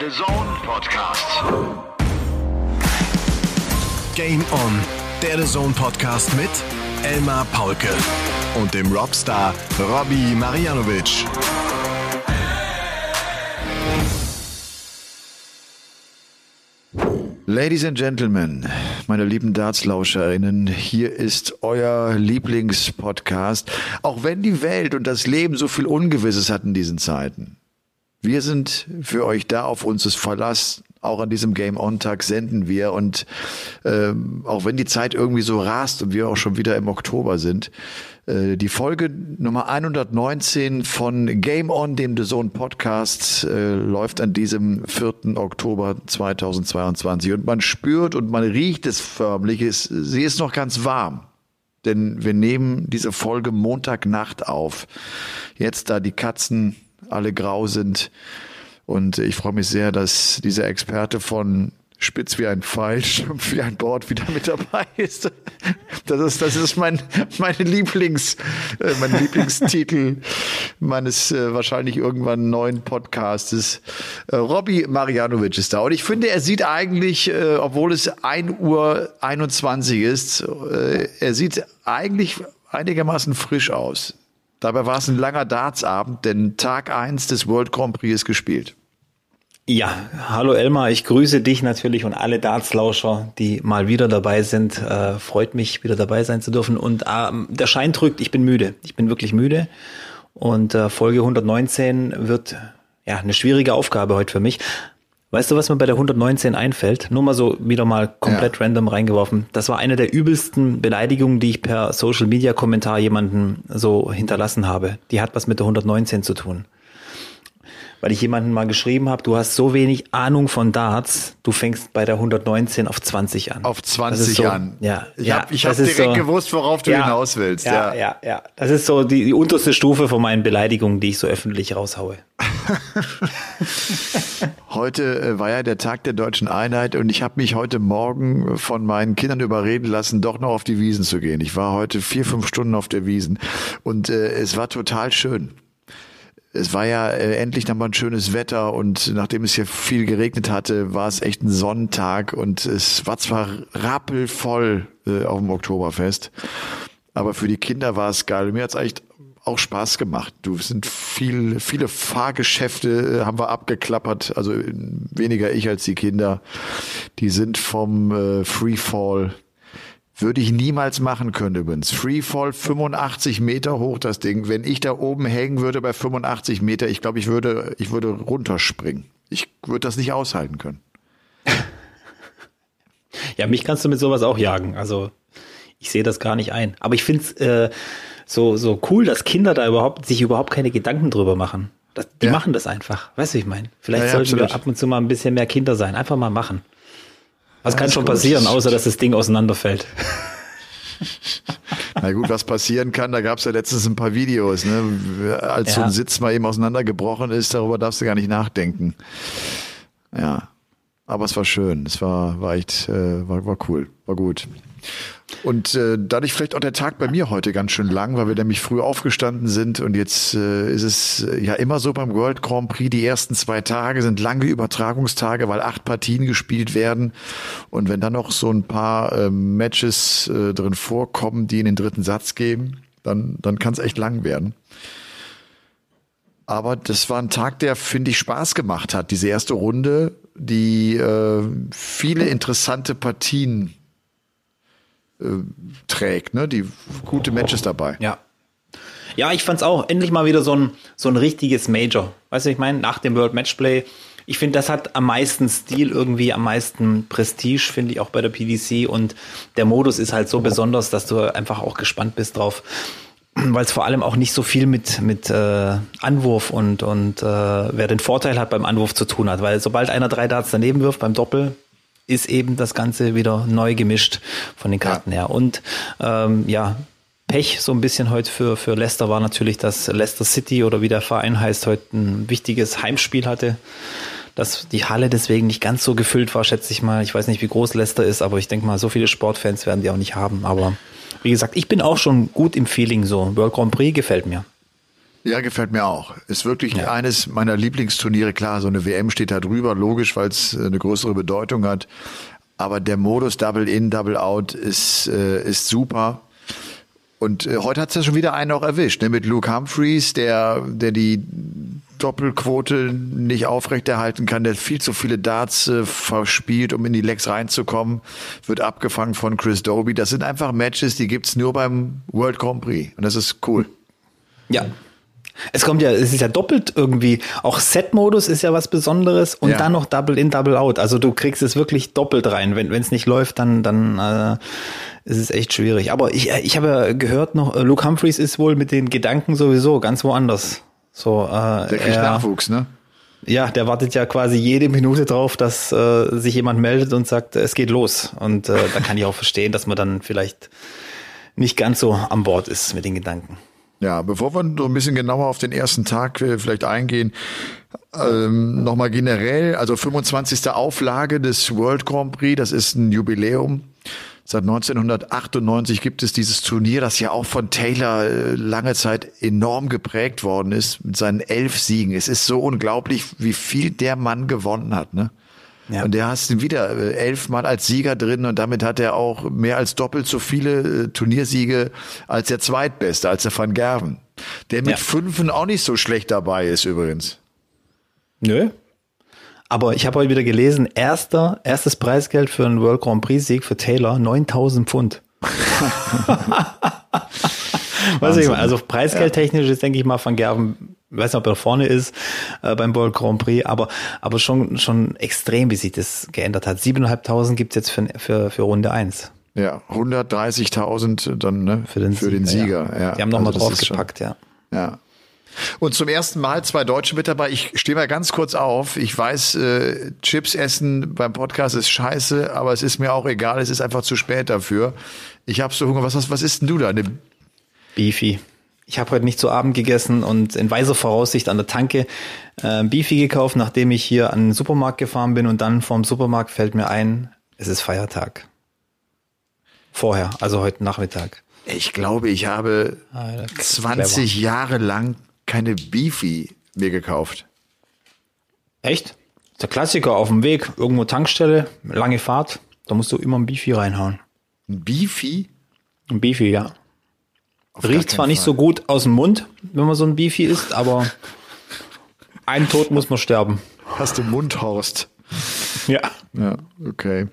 Der The Zone Podcast. Game On, der The Zone Podcast mit Elmar Paulke und dem Robstar Robbie Marianovic. Ladies and Gentlemen, meine lieben Dartslauscherinnen, hier ist euer Lieblingspodcast, auch wenn die Welt und das Leben so viel Ungewisses hat in diesen Zeiten. Wir sind für euch da, auf uns ist Verlass. Auch an diesem Game On Tag senden wir und ähm, auch wenn die Zeit irgendwie so rast und wir auch schon wieder im Oktober sind, äh, die Folge Nummer 119 von Game On, dem The Zone Podcast, äh, läuft an diesem 4. Oktober 2022 und man spürt und man riecht es förmlich, es, sie ist noch ganz warm. Denn wir nehmen diese Folge Montagnacht auf. Jetzt, da die Katzen alle grau sind. Und ich freue mich sehr, dass dieser Experte von spitz wie ein Pfeil, stumpf wie ein Bord wieder mit dabei ist. Das ist, das ist mein, meine Lieblings, äh, mein Lieblingstitel meines äh, wahrscheinlich irgendwann neuen Podcastes. Äh, Robby Marianovic ist da. Und ich finde, er sieht eigentlich, äh, obwohl es 1 Uhr 21 ist, äh, er sieht eigentlich einigermaßen frisch aus. Dabei war es ein langer Dartsabend, denn Tag eins des World Grand Prix ist gespielt. Ja, hallo Elmar, ich grüße dich natürlich und alle Dartslauscher, die mal wieder dabei sind. Äh, freut mich, wieder dabei sein zu dürfen. Und äh, der Schein drückt, ich bin müde. Ich bin wirklich müde. Und äh, Folge 119 wird ja eine schwierige Aufgabe heute für mich. Weißt du, was mir bei der 119 einfällt? Nur mal so wieder mal komplett ja. random reingeworfen. Das war eine der übelsten Beleidigungen, die ich per Social Media Kommentar jemanden so hinterlassen habe. Die hat was mit der 119 zu tun weil ich jemanden mal geschrieben habe, du hast so wenig Ahnung von Darts, du fängst bei der 119 auf 20 an. Auf 20 so, an. Ja, ich ja, habe hab direkt so, gewusst, worauf du ja, hinaus willst. Ja, ja, ja, ja. Das ist so die, die unterste Stufe von meinen Beleidigungen, die ich so öffentlich raushaue. heute äh, war ja der Tag der deutschen Einheit und ich habe mich heute Morgen von meinen Kindern überreden lassen, doch noch auf die Wiesen zu gehen. Ich war heute vier, fünf Stunden auf der Wiesen und äh, es war total schön es war ja äh, endlich nochmal ein schönes Wetter und nachdem es hier viel geregnet hatte, war es echt ein Sonnentag und es war zwar rappelvoll äh, auf dem Oktoberfest, aber für die Kinder war es geil. Mir hat's echt auch Spaß gemacht. Du sind viel, viele Fahrgeschäfte äh, haben wir abgeklappert, also weniger ich als die Kinder. Die sind vom äh, Freefall würde ich niemals machen können übrigens. Freefall 85 Meter hoch, das Ding. Wenn ich da oben hängen würde bei 85 Meter, ich glaube, ich würde, ich würde runterspringen. Ich würde das nicht aushalten können. ja, mich kannst du mit sowas auch jagen. Also ich sehe das gar nicht ein. Aber ich finde es äh, so, so cool, dass Kinder da überhaupt sich überhaupt keine Gedanken drüber machen. Das, die ja. machen das einfach. Weißt du, ich meine? Vielleicht ja, ja, sollten absolut. wir ab und zu mal ein bisschen mehr Kinder sein. Einfach mal machen. Was kann schon passieren, außer dass das Ding auseinanderfällt? Na gut, was passieren kann, da gab es ja letztens ein paar Videos, ne? Als ja. so ein Sitz mal eben auseinandergebrochen ist, darüber darfst du gar nicht nachdenken. Ja. Aber es war schön. Es war, war echt, äh, war, war cool, war gut. Und äh, dadurch vielleicht auch der Tag bei mir heute ganz schön lang, weil wir nämlich früh aufgestanden sind und jetzt äh, ist es äh, ja immer so beim World Grand Prix, die ersten zwei Tage sind lange Übertragungstage, weil acht Partien gespielt werden und wenn dann noch so ein paar äh, Matches äh, drin vorkommen, die in den dritten Satz gehen, dann, dann kann es echt lang werden. Aber das war ein Tag, der, finde ich, Spaß gemacht hat. Diese erste Runde, die äh, viele interessante Partien äh, trägt, ne? Die gute Matches dabei. Ja. Ja, ich fand's auch endlich mal wieder so ein, so ein richtiges Major. Weißt du, ich meine, nach dem World Matchplay, ich finde, das hat am meisten Stil irgendwie, am meisten Prestige, finde ich auch bei der PDC. Und der Modus ist halt so besonders, dass du einfach auch gespannt bist drauf. Weil es vor allem auch nicht so viel mit, mit äh, Anwurf und, und äh, wer den Vorteil hat beim Anwurf zu tun hat. Weil sobald einer drei Darts daneben wirft beim Doppel, ist eben das Ganze wieder neu gemischt von den Karten ja. her. Und ähm, ja, Pech so ein bisschen heute für, für Leicester war natürlich, dass Leicester City oder wie der Verein heißt, heute ein wichtiges Heimspiel hatte. Dass die Halle deswegen nicht ganz so gefüllt war, schätze ich mal. Ich weiß nicht, wie groß Leicester ist, aber ich denke mal, so viele Sportfans werden die auch nicht haben. Aber wie gesagt, ich bin auch schon gut im Feeling so. World Grand Prix gefällt mir. Ja, gefällt mir auch. Ist wirklich Ja. eines meiner Lieblingsturniere. Klar, so eine WM steht da drüber, logisch, weil es äh, eine größere Bedeutung hat. Aber der Modus Double In, Double Out ist, äh, ist super. Und äh, heute hat es ja schon wieder einen auch erwischt, ne? mit Luke Humphreys, der, der die Doppelquote nicht aufrechterhalten kann, der viel zu viele Darts äh, verspielt, um in die Legs reinzukommen, wird abgefangen von Chris Doby. Das sind einfach Matches, die gibt's nur beim World Grand Prix. Und das ist cool. Ja. Es kommt ja, es ist ja doppelt irgendwie. Auch Set-Modus ist ja was Besonderes und Ja. dann noch Double in, Double out. Also du kriegst es wirklich doppelt rein. Wenn es nicht läuft, dann, dann äh, ist es echt schwierig. Aber ich, äh, ich habe ja gehört noch, äh, Luke Humphreys ist wohl mit den Gedanken sowieso ganz woanders. So, äh, Der kriegt er- Nachwuchs, ne? Ja, der wartet ja quasi jede Minute drauf, dass äh, sich jemand meldet und sagt, es geht los. Und äh, da kann ich auch verstehen, dass man dann vielleicht nicht ganz so an Bord ist mit den Gedanken. Ja, bevor wir so ein bisschen genauer auf den ersten Tag äh, vielleicht eingehen, ähm, nochmal generell, also 25. Auflage des World Grand Prix, das ist ein Jubiläum. Seit 1998 gibt es dieses Turnier, das ja auch von Taylor äh, lange Zeit enorm geprägt worden ist, mit seinen elf Siegen. Es ist so unglaublich, wie viel der Mann gewonnen hat, ne? Ja. Und der hast ihn wieder äh, elfmal als Sieger drin und damit hat er auch mehr als doppelt so viele äh, Turniersiege als der Zweitbeste, als der Van Gerven. Der mit Ja. Fünfen auch nicht so schlecht dabei ist übrigens. Nö. Aber ich habe heute wieder gelesen, erster, erstes Preisgeld für einen World Grand Prix Sieg für Taylor, 9000 Pfund. Weiß ich mal, also preisgeldtechnisch ist, denke ich mal, Van Gerven, ich weiß nicht, ob er vorne ist äh, beim World Grand Prix, aber, aber schon, schon extrem, wie sich das geändert hat. 7.500 gibt's jetzt für, für, für Runde eins Ja, 130.000 dann ne, für den, für den Sieger. Ja. Die haben nochmal Also draufgepackt, ja. Ja. Und zum ersten Mal zwei Deutsche mit dabei. Ich stehe mal ganz kurz auf. Ich weiß, äh, Chips essen beim Podcast ist scheiße, aber es ist mir auch egal. Es ist einfach zu spät dafür. Ich habe so Hunger. Was, was, was isst denn du da? Eine Beefy. Ich habe heute nicht zu Abend gegessen und in weiser Voraussicht an der Tanke äh, Beefy gekauft, nachdem ich hier an den Supermarkt gefahren bin und dann vom Supermarkt fällt mir ein, es ist Feiertag. Vorher, also heute Nachmittag. Ich glaube, ich habe Ah, das ist 20 Jahre lang keine Beefy mir gekauft. Echt? Der Klassiker auf dem Weg, irgendwo Tankstelle, lange Fahrt, da musst du immer ein Beefy reinhauen. Ein Beefy? Ein Beefy, ja. Auf Riecht zwar nicht Fall. so gut aus dem Mund, wenn man so ein Beefy isst, aber ein Tod muss man sterben. Hast du Mundhorst? Ja. Ja, okay.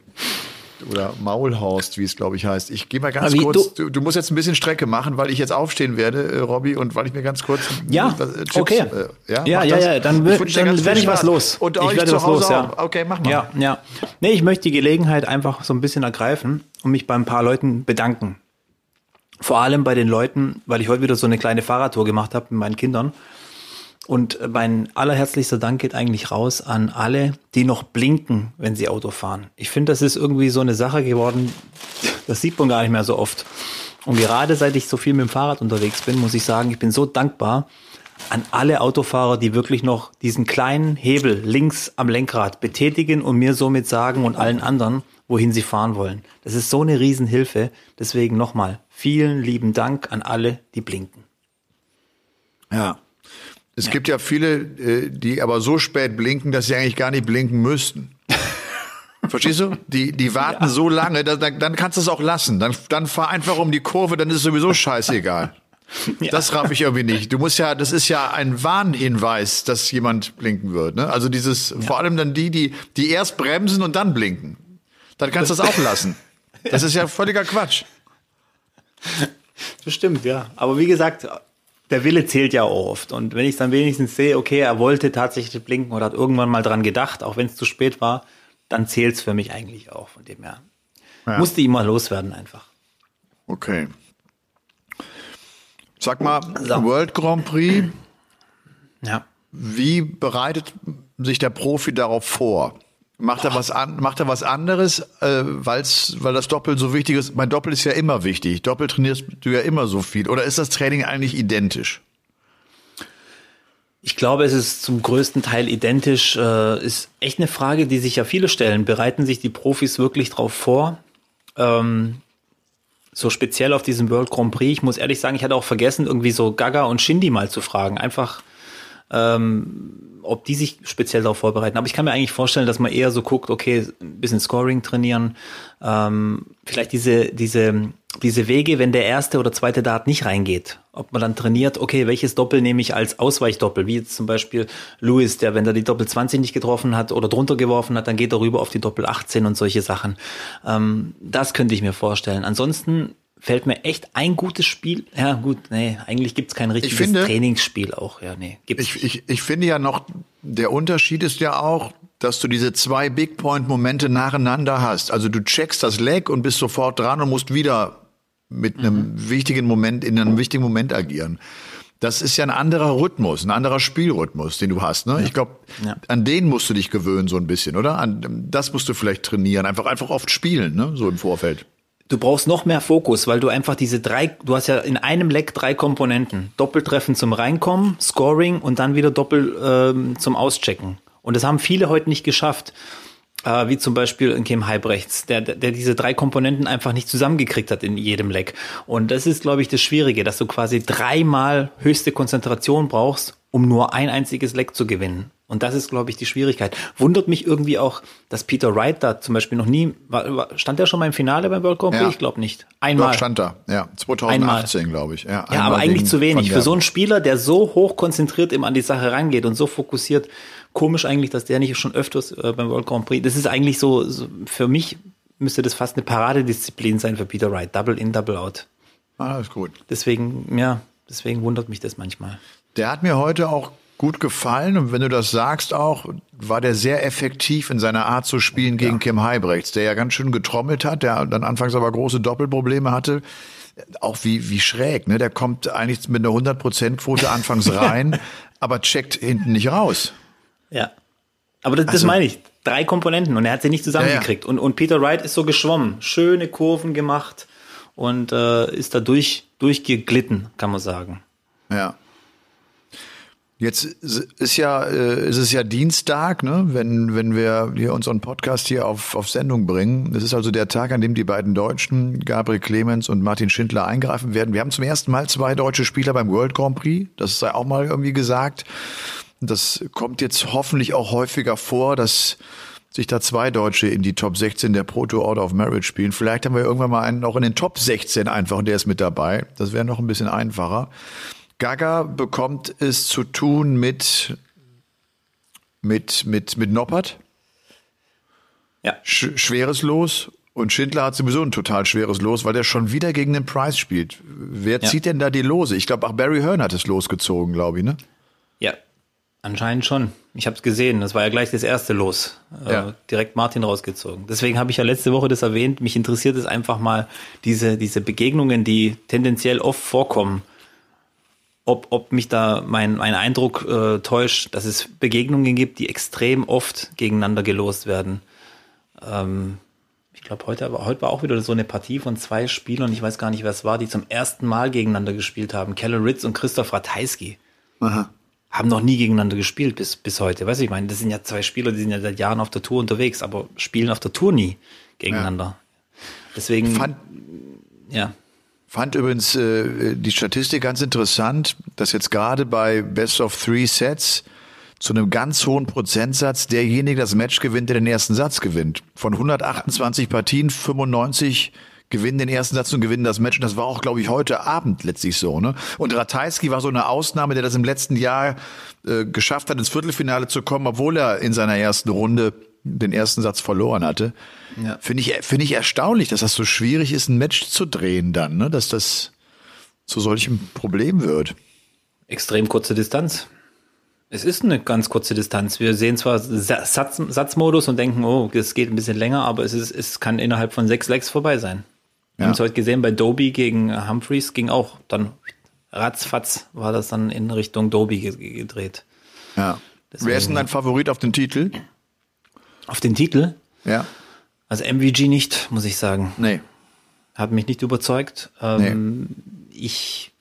Oder Maulhorst, wie es glaube ich heißt. Ich gehe mal ganz wie, kurz. Du, du musst jetzt ein bisschen Strecke machen, weil ich jetzt aufstehen werde, äh, Robby, und weil ich mir ganz kurz. Ja, äh, Chips, okay. Äh, ja, ja, ja, das. ja, dann, dann werde ich was los. Und ich werde zu was Hause los, ja. Okay, mach mal. Ja, ja. Nee, ich möchte die Gelegenheit einfach so ein bisschen ergreifen und mich bei ein paar Leuten bedanken. Vor allem bei den Leuten, weil ich heute wieder so eine kleine Fahrradtour gemacht habe mit meinen Kindern. Und mein allerherzlichster Dank geht eigentlich raus an alle, die noch blinken, wenn sie Auto fahren. Ich finde, das ist irgendwie so eine Sache geworden, das sieht man gar nicht mehr so oft. Und gerade seit ich so viel mit dem Fahrrad unterwegs bin, muss ich sagen, ich bin so dankbar an alle Autofahrer, die wirklich noch diesen kleinen Hebel links am Lenkrad betätigen und mir somit sagen und allen anderen, wohin sie fahren wollen. Das ist so eine Riesenhilfe. Deswegen nochmal vielen lieben Dank an alle, die blinken. Ja. Es gibt ja viele, äh, die aber so spät blinken, dass sie eigentlich gar nicht blinken müssten. Verstehst du? Die, die warten so lange, da, dann, dann kannst du es auch lassen. Dann, dann fahr einfach um die Kurve, dann ist es sowieso scheißegal. Das raff ich irgendwie nicht. Du musst ja, das ist ja ein Warnhinweis, dass jemand blinken wird. Ne? Also dieses, vor allem dann die, die, die erst bremsen und dann blinken. Dann kannst du es auch lassen. Das ist ja völliger Quatsch. Bestimmt, ja. Aber wie gesagt, der Wille zählt ja auch oft. Und wenn ich dann wenigstens sehe, okay, er wollte tatsächlich blinken oder hat irgendwann mal dran gedacht, auch wenn es zu spät war, dann zählt's für mich eigentlich auch. Von dem her Ja. musste ich mal loswerden einfach. Okay. Sag mal, So. World Grand Prix, Ja. wie bereitet sich der Profi darauf vor? Macht er was an, macht er was anderes, äh, weil's, weil das Doppel so wichtig ist? Mein Doppel ist ja immer wichtig. Doppel trainierst du ja immer so viel. Oder ist das Training eigentlich identisch? Ich glaube, es ist zum größten Teil identisch. Äh, ist echt eine Frage, die sich ja viele stellen. Bereiten sich die Profis wirklich darauf vor? Ähm, so speziell auf diesem World Grand Prix. Ich muss ehrlich sagen, ich hatte auch vergessen, irgendwie so Gaga und Shindy mal zu fragen. Einfach, ähm, ob die sich speziell darauf vorbereiten. Aber ich kann mir eigentlich vorstellen, dass man eher so guckt, okay, ein bisschen Scoring trainieren, ähm, vielleicht diese, diese, diese Wege, wenn der erste oder zweite Dart nicht reingeht, ob man dann trainiert, okay, welches Doppel nehme ich als Ausweichdoppel, wie jetzt zum Beispiel Lewis, der, wenn er die Doppel 20 nicht getroffen hat oder drunter geworfen hat, dann geht er rüber auf die Doppel 18 und solche Sachen. Ähm, das könnte ich mir vorstellen. Ansonsten fällt mir echt ein gutes Spiel. Ja, gut, nee, eigentlich gibt's kein richtiges finde, Trainingsspiel auch. Ja, nee, gibt's ich, ich, ich finde ja noch, der Unterschied ist ja auch, dass du diese zwei Big Point Momente nacheinander hast. Also du checkst das Leg und bist sofort dran und musst wieder mit einem mhm. wichtigen Moment, in einem wichtigen Moment agieren. Das ist ja ein anderer Rhythmus, ein anderer Spielrhythmus, den du hast. Ne? Ja. Ich glaube, ja. an den musst du dich gewöhnen so ein bisschen, oder? An das musst du vielleicht trainieren, einfach einfach oft spielen, ne? So im Vorfeld. Du brauchst noch mehr Fokus, weil du einfach diese drei, du hast ja in einem Leck drei Komponenten. Doppeltreffen zum Reinkommen, Scoring und dann wieder Doppel ähm, zum Auschecken. Und das haben viele heute nicht geschafft. Äh, wie zum Beispiel in Kim Halbrechts, der, der diese drei Komponenten einfach nicht zusammengekriegt hat in jedem Leck. Und das ist, glaube ich, das Schwierige, dass du quasi dreimal höchste Konzentration brauchst, um nur ein einziges Leck zu gewinnen. Und das ist, glaube ich, die Schwierigkeit. Wundert mich irgendwie auch, dass Peter Wright da zum Beispiel noch nie, war, stand er schon mal im Finale beim World Cup? Ja. Ich glaube nicht. Einmal. Doch, stand da, ja. 2018, glaube ich. Ja, ja aber eigentlich zu wenig. Für so einen Spieler, der so hoch konzentriert immer an die Sache rangeht und so fokussiert, komisch eigentlich, dass der nicht schon öfters äh, beim World Grand Prix, das ist eigentlich so, so, für mich müsste das fast eine Paradedisziplin sein für Peter Wright. Double in, Double out. Ist gut. Deswegen, ja, deswegen wundert mich das manchmal. Der hat mir heute auch gut gefallen und wenn du das sagst auch, war der sehr effektiv in seiner Art zu spielen gegen ja. Kim Heibrechts, der ja ganz schön getrommelt hat, der dann anfangs aber große Doppelprobleme hatte. Auch wie, wie schräg, ne? Der kommt eigentlich mit einer 100%-Quote anfangs rein, aber checkt hinten nicht raus. Ja. Aber das, das also, meine ich. Drei Komponenten und er hat sie nicht zusammengekriegt. Ja, ja. Und, und Peter Wright ist so geschwommen, schöne Kurven gemacht und äh, ist da durch, durchgeglitten, kann man sagen. Ja. Jetzt ist ja, äh, ist es ja Dienstag, ne, wenn, wenn wir hier unseren Podcast hier auf, auf Sendung bringen. Es ist also der Tag, an dem die beiden Deutschen, Gabriel Clemens und Martin Schindler, eingreifen werden. Wir haben zum ersten Mal zwei deutsche Spieler beim World Grand Prix. Das sei auch mal irgendwie gesagt. Das kommt jetzt hoffentlich auch häufiger vor, dass sich da zwei Deutsche in die Top 16 der Proto Order of Merit spielen. Vielleicht haben wir irgendwann mal einen auch in den Top 16 einfach und der ist mit dabei. Das wäre noch ein bisschen einfacher. Gaga bekommt es zu tun mit, mit, mit, mit Noppert. Ja. Sch schweres Los. Und Schindler hat sowieso ein total schweres Los, weil der schon wieder gegen den Price spielt. Wer ja. zieht denn da die Lose? Ich glaube, auch Barry Hearn hat es losgezogen, glaube ich, ne? Ja, anscheinend schon. Ich habe es gesehen. Das war ja gleich das erste Los. Äh, ja. Äh, direkt Martin rausgezogen. Deswegen habe ich ja letzte Woche das erwähnt. Mich interessiert es einfach mal, diese, diese Begegnungen, die tendenziell oft vorkommen ob, ob mich da mein, mein Eindruck äh, täuscht, dass es Begegnungen gibt, die extrem oft gegeneinander gelost werden. Ähm, ich glaube, heute, heute war auch wieder so eine Partie von zwei Spielern, ich weiß gar nicht, wer es war, die zum ersten Mal gegeneinander gespielt haben. Keller Ritz und Christoph Ratajski. Aha. Haben noch nie gegeneinander gespielt bis, bis heute. Weißt du, ich meine, das sind ja zwei Spieler, die sind ja seit Jahren auf der Tour unterwegs, aber spielen auf der Tour nie gegeneinander. Ja. Deswegen, Fand, ja. Fand übrigens äh, die Statistik ganz interessant, dass jetzt gerade bei Best of Three Sets zu einem ganz hohen Prozentsatz derjenige das Match gewinnt, der den ersten Satz gewinnt. Von 128 Partien 95 gewinnen den ersten Satz und gewinnen das Match. Und das war auch, glaube ich, heute Abend letztlich so. Ne? Und Ratajski war so eine Ausnahme, der das im letzten Jahr äh, geschafft hat, ins Viertelfinale zu kommen, obwohl er in seiner ersten Runde den ersten Satz verloren hatte. Ja. Finde ich, finde ich erstaunlich, dass das so schwierig ist, ein Match zu drehen dann, ne? dass das zu solchem Problem wird. Extrem kurze Distanz. Es ist eine ganz kurze Distanz. Wir sehen zwar Satz, Satzmodus und denken, oh, es geht ein bisschen länger, aber es, ist, es kann innerhalb von sechs Legs vorbei sein. Wir ja. haben es heute gesehen bei Doby gegen Humphreys, ging auch dann ratzfatz war das dann in Richtung Doby gedreht. Ja. Deswegen, Wer ist denn dein Favorit auf den Titel? Auf den Titel? Ja. Also MVG nicht, muss ich sagen. Nee. Hat mich nicht überzeugt. Ähm, nee. Ich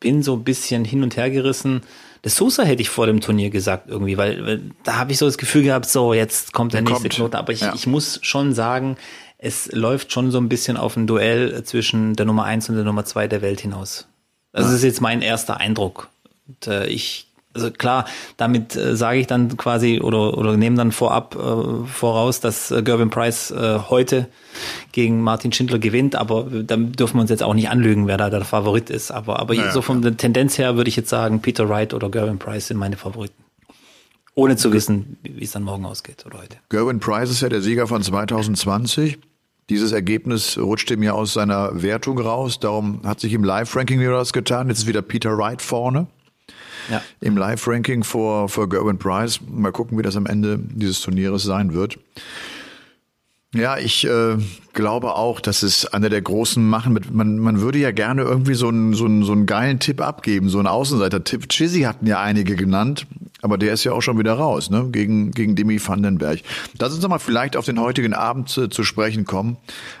bin so ein bisschen hin und her gerissen. Das Sosa hätte ich vor dem Turnier gesagt irgendwie, weil, weil da habe ich so das Gefühl gehabt, so jetzt kommt der nächste kommt. Knoten. Aber ich, ja. ich muss schon sagen, es läuft schon so ein bisschen auf ein Duell zwischen der Nummer eins und der Nummer zwei der Welt hinaus. Also das ist jetzt mein erster Eindruck. Und, äh, ich also klar, damit äh, sage ich dann quasi oder, oder nehme dann vorab äh, voraus, dass äh, Gervin Price äh, heute gegen Martin Schindler gewinnt, aber dann dürfen wir uns jetzt auch nicht anlügen, wer da der Favorit ist. Aber, aber naja, so von der Tendenz her würde ich jetzt sagen, Peter Wright oder Gervin Price sind meine Favoriten. Ohne zu wissen, wie es dann morgen ausgeht oder heute. Gervin Price ist ja der Sieger von 2020. Dieses Ergebnis rutscht ihm ja aus seiner Wertung raus. Darum hat sich im Live-Ranking wieder was getan. Jetzt ist wieder Peter Wright vorne ja. im Live-Ranking vor, vor Gerwin Price. Mal gucken, wie das am Ende dieses Turnieres sein wird. Ja, ich äh, glaube auch, dass es einer der großen Machen mit, man, man würde ja gerne irgendwie so einen, so, einen, so einen geilen Tipp abgeben, so einen Außenseiter-Tipp. Chizzy hatten ja einige genannt, aber der ist ja auch schon wieder raus, ne, gegen, gegen Demi Vandenberg. Lass uns doch mal vielleicht auf den heutigen Abend zu, zu sprechen kommen.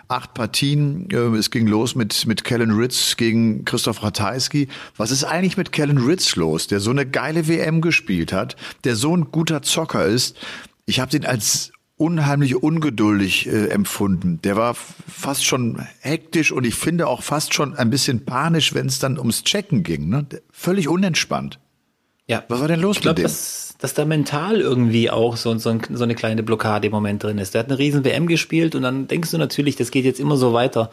Acht Partien, äh, es ging los mit, mit Kellen Ritz gegen Christoph Ratajski. Was ist eigentlich mit Kellen Ritz los, der so eine geile WM gespielt hat, der so ein guter Zocker ist? Ich habe den als unheimlich ungeduldig äh, empfunden. Der war fast schon hektisch und ich finde auch fast schon ein bisschen panisch, wenn es dann ums Checken ging. Ne? Völlig unentspannt. Ja. Was war denn los ich glaub, mit dem? Dass, dass da mental irgendwie auch so, so, ein, so eine kleine Blockade im Moment drin ist. Der hat eine riesen WM gespielt und dann denkst du natürlich, das geht jetzt immer so weiter.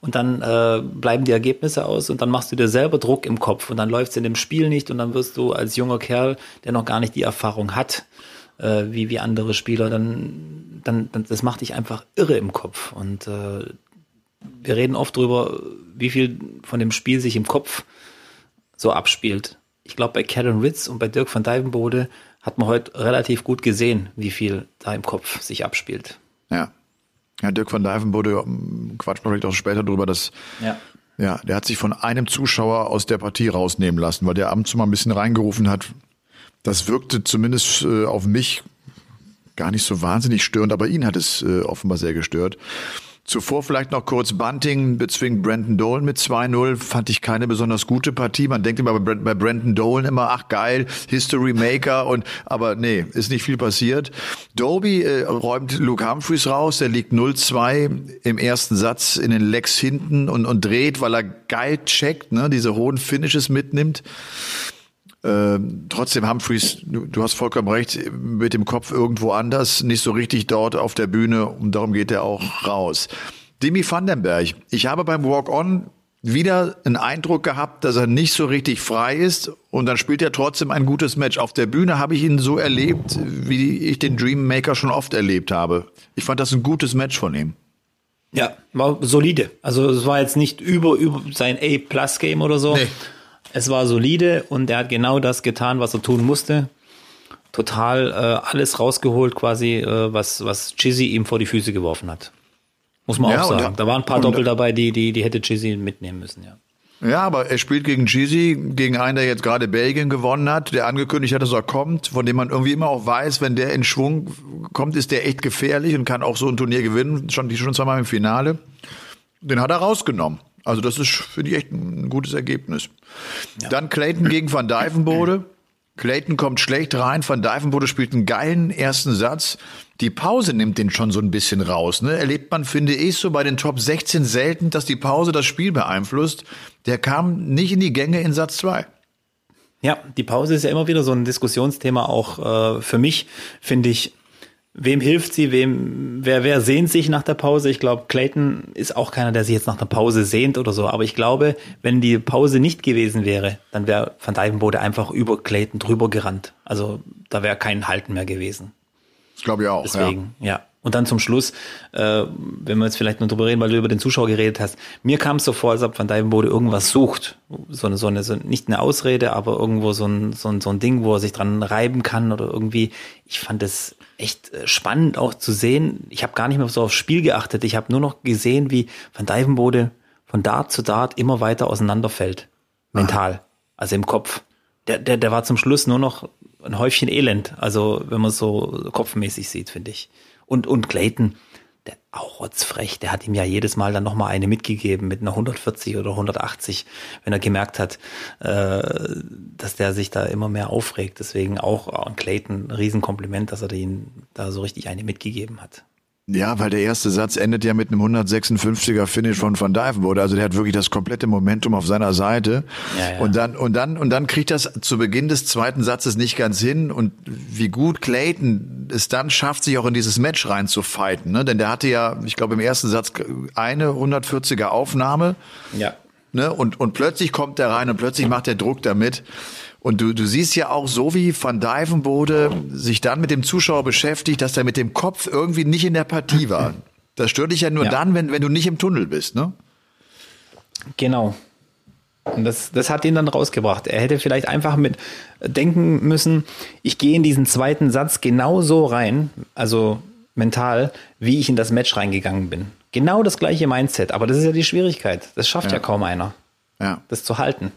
Und dann äh, bleiben die Ergebnisse aus und dann machst du dir selber Druck im Kopf und dann läuft es in dem Spiel nicht und dann wirst du als junger Kerl, der noch gar nicht die Erfahrung hat, äh, wie, wie andere Spieler, dann, dann, dann, das macht dich einfach irre im Kopf. Und äh, wir reden oft drüber, wie viel von dem Spiel sich im Kopf so abspielt. Ich glaube, bei Karen Ritz und bei Dirk van Dijvenbode hat man heute relativ gut gesehen, wie viel da im Kopf sich abspielt. Ja. Ja, Dirk van Dijvenbode, quatsch mal vielleicht auch später drüber, dass ja. Ja, der hat sich von einem Zuschauer aus der Partie rausnehmen lassen, weil der abends mal ein bisschen reingerufen hat, das wirkte zumindest äh, auf mich gar nicht so wahnsinnig störend, aber ihn hat es äh, offenbar sehr gestört. Zuvor vielleicht noch kurz Bunting bezwingt Brandon Dolan mit 2-0. Fand ich keine besonders gute Partie. Man denkt immer bei Brandon Dolan immer, ach geil, History Maker und, aber nee, ist nicht viel passiert. Doby äh, räumt Luke Humphreys raus. Der liegt 0-2 im ersten Satz in den Lecks hinten und, und dreht, weil er geil checkt, ne, diese hohen Finishes mitnimmt. Ähm, trotzdem Humphreys, du, du, hast vollkommen recht, mit dem Kopf irgendwo anders, nicht so richtig dort auf der Bühne und darum geht er auch raus. Demi Vandenberg, ich habe beim Walk-On wieder einen Eindruck gehabt, dass er nicht so richtig frei ist und dann spielt er trotzdem ein gutes Match. Auf der Bühne habe ich ihn so erlebt, wie ich den Dream Maker schon oft erlebt habe. Ich fand das ein gutes Match von ihm. Ja, war solide. Also es war jetzt nicht über, über sein A-Plus-Game oder so. Nee. Es war solide und er hat genau das getan, was er tun musste. Total äh, alles rausgeholt, quasi, äh, was, was Chizzy ihm vor die Füße geworfen hat. Muss man ja, auch sagen. Da waren ein paar Doppel dabei, die, die, die hätte Chizzy mitnehmen müssen, ja. Ja, aber er spielt gegen Chizzy, gegen einen, der jetzt gerade Belgien gewonnen hat, der angekündigt hat, dass er kommt, von dem man irgendwie immer auch weiß, wenn der in Schwung kommt, ist der echt gefährlich und kann auch so ein Turnier gewinnen. Schon, schon zweimal im Finale. Den hat er rausgenommen. Also das ist, finde ich, echt ein gutes Ergebnis. Ja. Dann Clayton gegen Van Dijvenbode. Clayton kommt schlecht rein, Van Dijvenbode spielt einen geilen ersten Satz. Die Pause nimmt den schon so ein bisschen raus. Ne? Erlebt man, finde ich, so bei den Top 16 selten, dass die Pause das Spiel beeinflusst. Der kam nicht in die Gänge in Satz 2. Ja, die Pause ist ja immer wieder so ein Diskussionsthema, auch äh, für mich, finde ich, wem hilft sie, wem, wer, wer sehnt sich nach der Pause? Ich glaube, Clayton ist auch keiner, der sich jetzt nach der Pause sehnt oder so. Aber ich glaube, wenn die Pause nicht gewesen wäre, dann wäre Van Dijvenbode einfach über Clayton drüber gerannt. Also da wäre kein Halten mehr gewesen. Das glaube ich auch. Deswegen, ja. ja. Und dann zum Schluss, äh, wenn wir jetzt vielleicht noch drüber reden, weil du über den Zuschauer geredet hast, mir kam es so vor, als ob Van Dijvenbode irgendwas sucht. So eine, so eine, so nicht eine Ausrede, aber irgendwo so ein, so ein, so ein Ding, wo er sich dran reiben kann oder irgendwie. Ich fand es echt äh, spannend auch zu sehen. Ich habe gar nicht mehr so aufs Spiel geachtet. Ich habe nur noch gesehen, wie Van Dijvenbode von Dart zu Dart immer weiter auseinanderfällt. Mental. Aha. Also im Kopf. Der, der, der war zum Schluss nur noch ein Häufchen Elend. Also wenn man so kopfmäßig sieht, finde ich. Und, und Clayton, auch rotzfrech, der hat ihm ja jedes Mal dann nochmal eine mitgegeben mit einer 140 oder 180, wenn er gemerkt hat, äh, dass der sich da immer mehr aufregt. Deswegen auch an Clayton ein Riesenkompliment, dass er den da so richtig eine mitgegeben hat. Ja, weil der erste Satz endet ja mit einem 156er Finish von Van Dijvenbode. Also der hat wirklich das komplette Momentum auf seiner Seite. Ja, ja. Und dann, und dann, und dann kriegt das zu Beginn des zweiten Satzes nicht ganz hin. Und wie gut Clayton es dann schafft, sich auch in dieses Match reinzufighten, ne? Denn der hatte ja, ich glaube, im ersten Satz eine 140er Aufnahme. Ja. Ne? Und, und plötzlich kommt der rein und plötzlich macht der Druck damit. Und du, du siehst ja auch so, wie Van Dijvenbode sich dann mit dem Zuschauer beschäftigt, dass er mit dem Kopf irgendwie nicht in der Partie war. Das stört dich ja nur ja. dann, wenn, wenn du nicht im Tunnel bist, ne? Genau. Und das, das hat ihn dann rausgebracht. Er hätte vielleicht einfach mit denken müssen, ich gehe in diesen zweiten Satz genauso rein, also mental, wie ich in das Match reingegangen bin. Genau das gleiche Mindset. Aber das ist ja die Schwierigkeit. Das schafft ja, ja kaum einer. Ja. Das zu halten.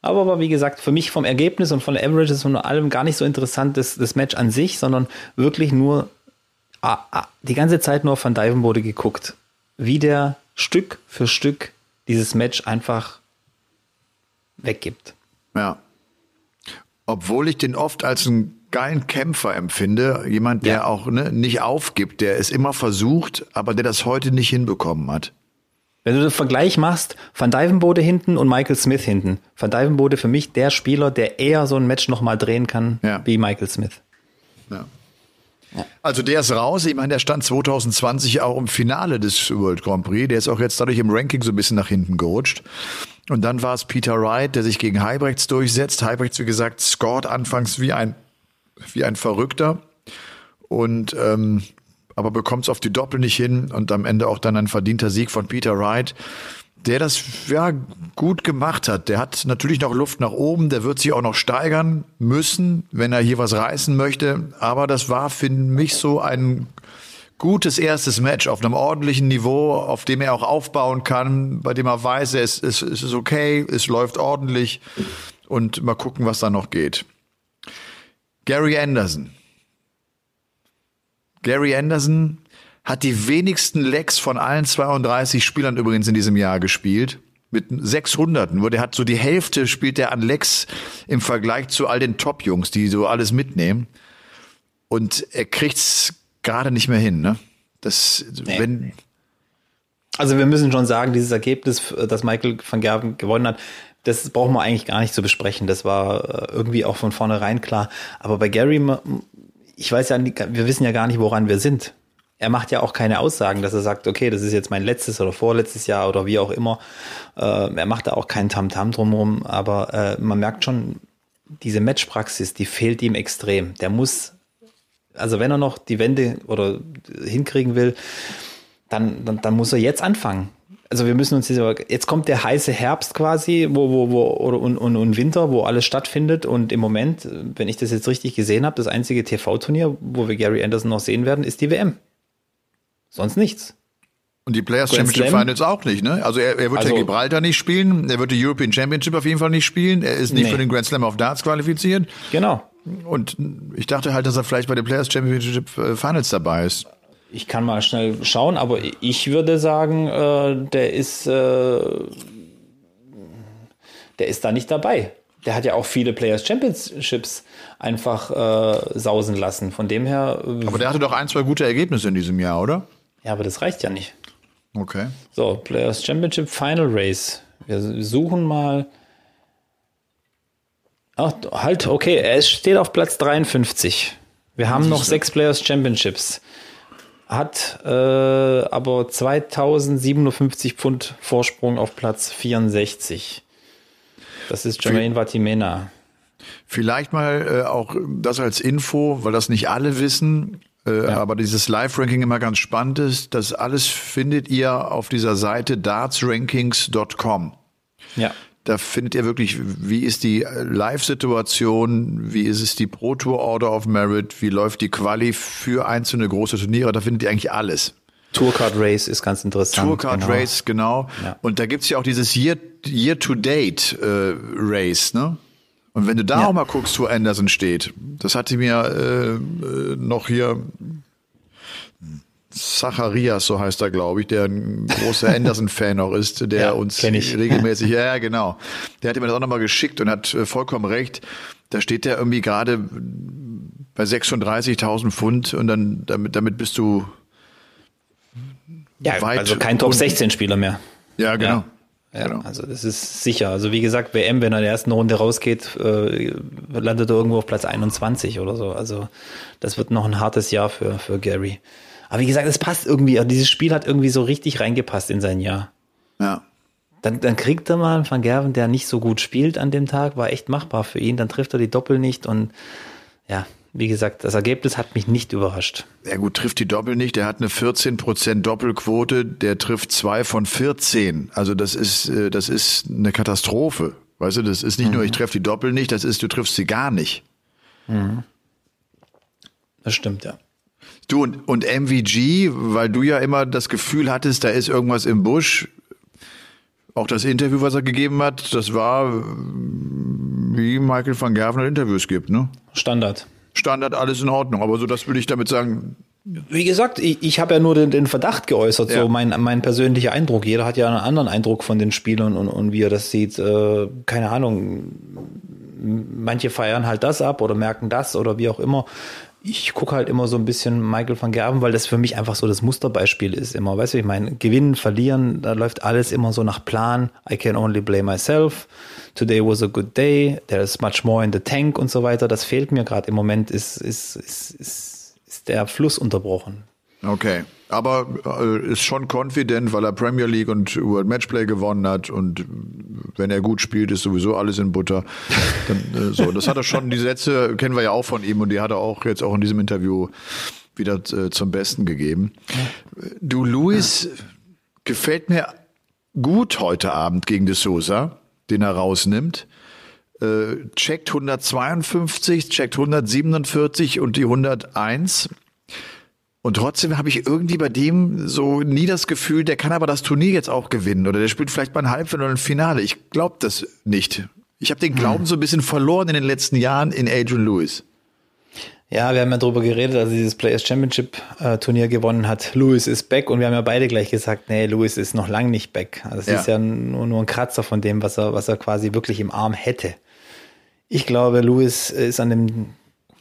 Aber, aber wie gesagt, für mich vom Ergebnis und von der Averages und allem gar nicht so interessant das, das Match an sich, sondern wirklich nur ah, ah, die ganze Zeit nur von Divenbode geguckt, wie der Stück für Stück dieses Match einfach weggibt. Ja. Obwohl ich den oft als einen geilen Kämpfer empfinde, jemand, der ja. auch ne, nicht aufgibt, der es immer versucht, aber der das heute nicht hinbekommen hat. Wenn du den Vergleich machst, Van Dijvenbode hinten und Michael Smith hinten. Van Dijvenbode für mich der Spieler, der eher so ein Match nochmal drehen kann ja. wie Michael Smith. Ja. Also der ist raus. Ich meine, der stand 2020 auch im Finale des World Grand Prix. Der ist auch jetzt dadurch im Ranking so ein bisschen nach hinten gerutscht. Und dann war es Peter Wright, der sich gegen Heibrechts durchsetzt. Heibrechts, wie gesagt, scored anfangs wie ein, wie ein Verrückter. Und ähm, aber bekommt es auf die Doppel nicht hin und am Ende auch dann ein verdienter Sieg von Peter Wright, der das ja gut gemacht hat. Der hat natürlich noch Luft nach oben, der wird sich auch noch steigern müssen, wenn er hier was reißen möchte. Aber das war für mich so ein gutes erstes Match auf einem ordentlichen Niveau, auf dem er auch aufbauen kann, bei dem er weiß, es, es, es ist okay, es läuft ordentlich und mal gucken, was da noch geht. Gary Anderson, Gary Anderson hat die wenigsten Lecks von allen 32 Spielern übrigens in diesem Jahr gespielt. Mit 600, wo der hat so die Hälfte spielt er an Lecks im Vergleich zu all den Top-Jungs, die so alles mitnehmen. Und er kriegt's gerade nicht mehr hin, ne? Das, nee. wenn. Also wir müssen schon sagen, dieses Ergebnis, das Michael van Gerven gewonnen hat, das brauchen wir eigentlich gar nicht zu besprechen. Das war äh, irgendwie auch von vornherein klar. Aber bei Gary ich weiß ja, wir wissen ja gar nicht, woran wir sind. Er macht ja auch keine Aussagen, dass er sagt, okay, das ist jetzt mein letztes oder vorletztes Jahr oder wie auch immer. Äh, er macht da auch keinen Tamtam drumherum, aber äh, man merkt schon, diese Matchpraxis, die fehlt ihm extrem. Der muss, also wenn er noch die Wende oder hinkriegen will, dann, dann, dann muss er jetzt anfangen also wir müssen uns jetzt, jetzt kommt der heiße Herbst quasi, wo, wo, wo, und, und, und Winter, wo alles stattfindet. Und im Moment, wenn ich das jetzt richtig gesehen habe, das einzige TV-Turnier, wo wir Gary Anderson noch sehen werden, ist die WM. Sonst nichts. Und die Players Grand Championship Slam. Finals auch nicht, ne? Also er, er wird also, ja Gibraltar nicht spielen, er wird die European Championship auf jeden Fall nicht spielen, er ist nicht nee. für den Grand Slam of Darts qualifiziert. Genau. Und ich dachte halt, dass er vielleicht bei den Players Championship äh, Finals dabei ist. Ich kann mal schnell schauen, aber ich würde sagen, äh, der ist, äh, der ist da nicht dabei. Der hat ja auch viele Players Championships einfach äh, sausen lassen. Von dem her. Aber der hatte doch ein, zwei gute Ergebnisse in diesem Jahr, oder? Ja, aber das reicht ja nicht. Okay. So, Players Championship Final Race. Wir suchen mal. Ach, halt, okay, er steht auf Platz 53. Wir haben noch sechs Players Championships hat äh, aber 2057 Pfund Vorsprung auf Platz 64. Das ist Jermaine Vatimena. Vielleicht mal äh, auch das als Info, weil das nicht alle wissen, äh, ja. aber dieses Live-Ranking immer ganz spannend ist. Das alles findet ihr auf dieser Seite dartsrankings.com. Ja. Da findet ihr wirklich, wie ist die Live-Situation, wie ist es die Pro Tour Order of Merit, wie läuft die Quali für einzelne große Turniere. Da findet ihr eigentlich alles. Tourcard Race ist ganz interessant. Tourcard genau. Race, genau. Ja. Und da gibt's ja auch dieses Year-to-Date äh, Race, ne? Und wenn du da ja. auch mal guckst, wo Anderson steht, das hatte mir äh, äh noch hier Zacharias, so heißt er, glaube ich, der ein großer Anderson-Fan auch ist, der ja, uns regelmäßig, ja, ja, genau. Der hat mir das auch nochmal geschickt und hat äh, vollkommen recht. Da steht der irgendwie gerade bei 36.000 Pfund und dann damit, damit bist du ja, weit also kein Top 16 Spieler mehr. Ja, genau. Ja. Ja, genau. also das ist sicher. Also wie gesagt, WM, wenn er in der ersten Runde rausgeht, äh, landet er irgendwo auf Platz 21 oder so. Also das wird noch ein hartes Jahr für, für Gary. Aber wie gesagt, es passt irgendwie. Dieses Spiel hat irgendwie so richtig reingepasst in sein Jahr. Ja. Dann, dann kriegt er mal einen Van Gerven, der nicht so gut spielt an dem Tag, war echt machbar für ihn. Dann trifft er die Doppel nicht und ja, wie gesagt, das Ergebnis hat mich nicht überrascht. Ja gut, trifft die Doppel nicht. Der hat eine 14% Doppelquote. Der trifft zwei von 14. Also das ist, äh, das ist eine Katastrophe. Weißt du, das ist nicht mhm. nur, ich treffe die Doppel nicht, das ist, du triffst sie gar nicht. Mhm. Das stimmt, ja. Du und, und MVG, weil du ja immer das Gefühl hattest, da ist irgendwas im Busch. Auch das Interview, was er gegeben hat, das war wie Michael van Gerven Interviews gibt, ne? Standard. Standard, alles in Ordnung. Aber so, das würde ich damit sagen. Wie gesagt, ich, ich habe ja nur den, den Verdacht geäußert, ja. so mein, mein persönlicher Eindruck. Jeder hat ja einen anderen Eindruck von den Spielern und, und wie er das sieht. Äh, keine Ahnung. Manche feiern halt das ab oder merken das oder wie auch immer ich gucke halt immer so ein bisschen Michael van Gerben, weil das für mich einfach so das Musterbeispiel ist immer. Weißt du, ich meine, gewinnen, verlieren, da läuft alles immer so nach Plan. I can only blame myself. Today was a good day. There's much more in the tank und so weiter. Das fehlt mir gerade im Moment. Ist, ist, ist, ist, ist der Fluss unterbrochen. Okay. Aber äh, ist schon confident, weil er Premier League und World Matchplay gewonnen hat und wenn er gut spielt, ist sowieso alles in Butter. Dann, äh, so, das hat er schon. Die Sätze kennen wir ja auch von ihm und die hat er auch jetzt auch in diesem Interview wieder äh, zum Besten gegeben. Du, Luis, gefällt mir gut heute Abend gegen De Sosa, den er rausnimmt. Äh, checkt 152, checkt 147 und die 101 und trotzdem habe ich irgendwie bei dem so nie das Gefühl, der kann aber das Turnier jetzt auch gewinnen oder der spielt vielleicht mal ein Halbfinale oder ein Finale. Ich glaube das nicht. Ich habe den Glauben hm. so ein bisschen verloren in den letzten Jahren in Adrian Lewis. Ja, wir haben ja darüber geredet, als er dieses Players Championship äh, Turnier gewonnen hat. Lewis ist back und wir haben ja beide gleich gesagt, nee, Lewis ist noch lang nicht back. Also das ja. ist ja nur, nur ein Kratzer von dem, was er, was er quasi wirklich im Arm hätte. Ich glaube, Lewis ist an dem,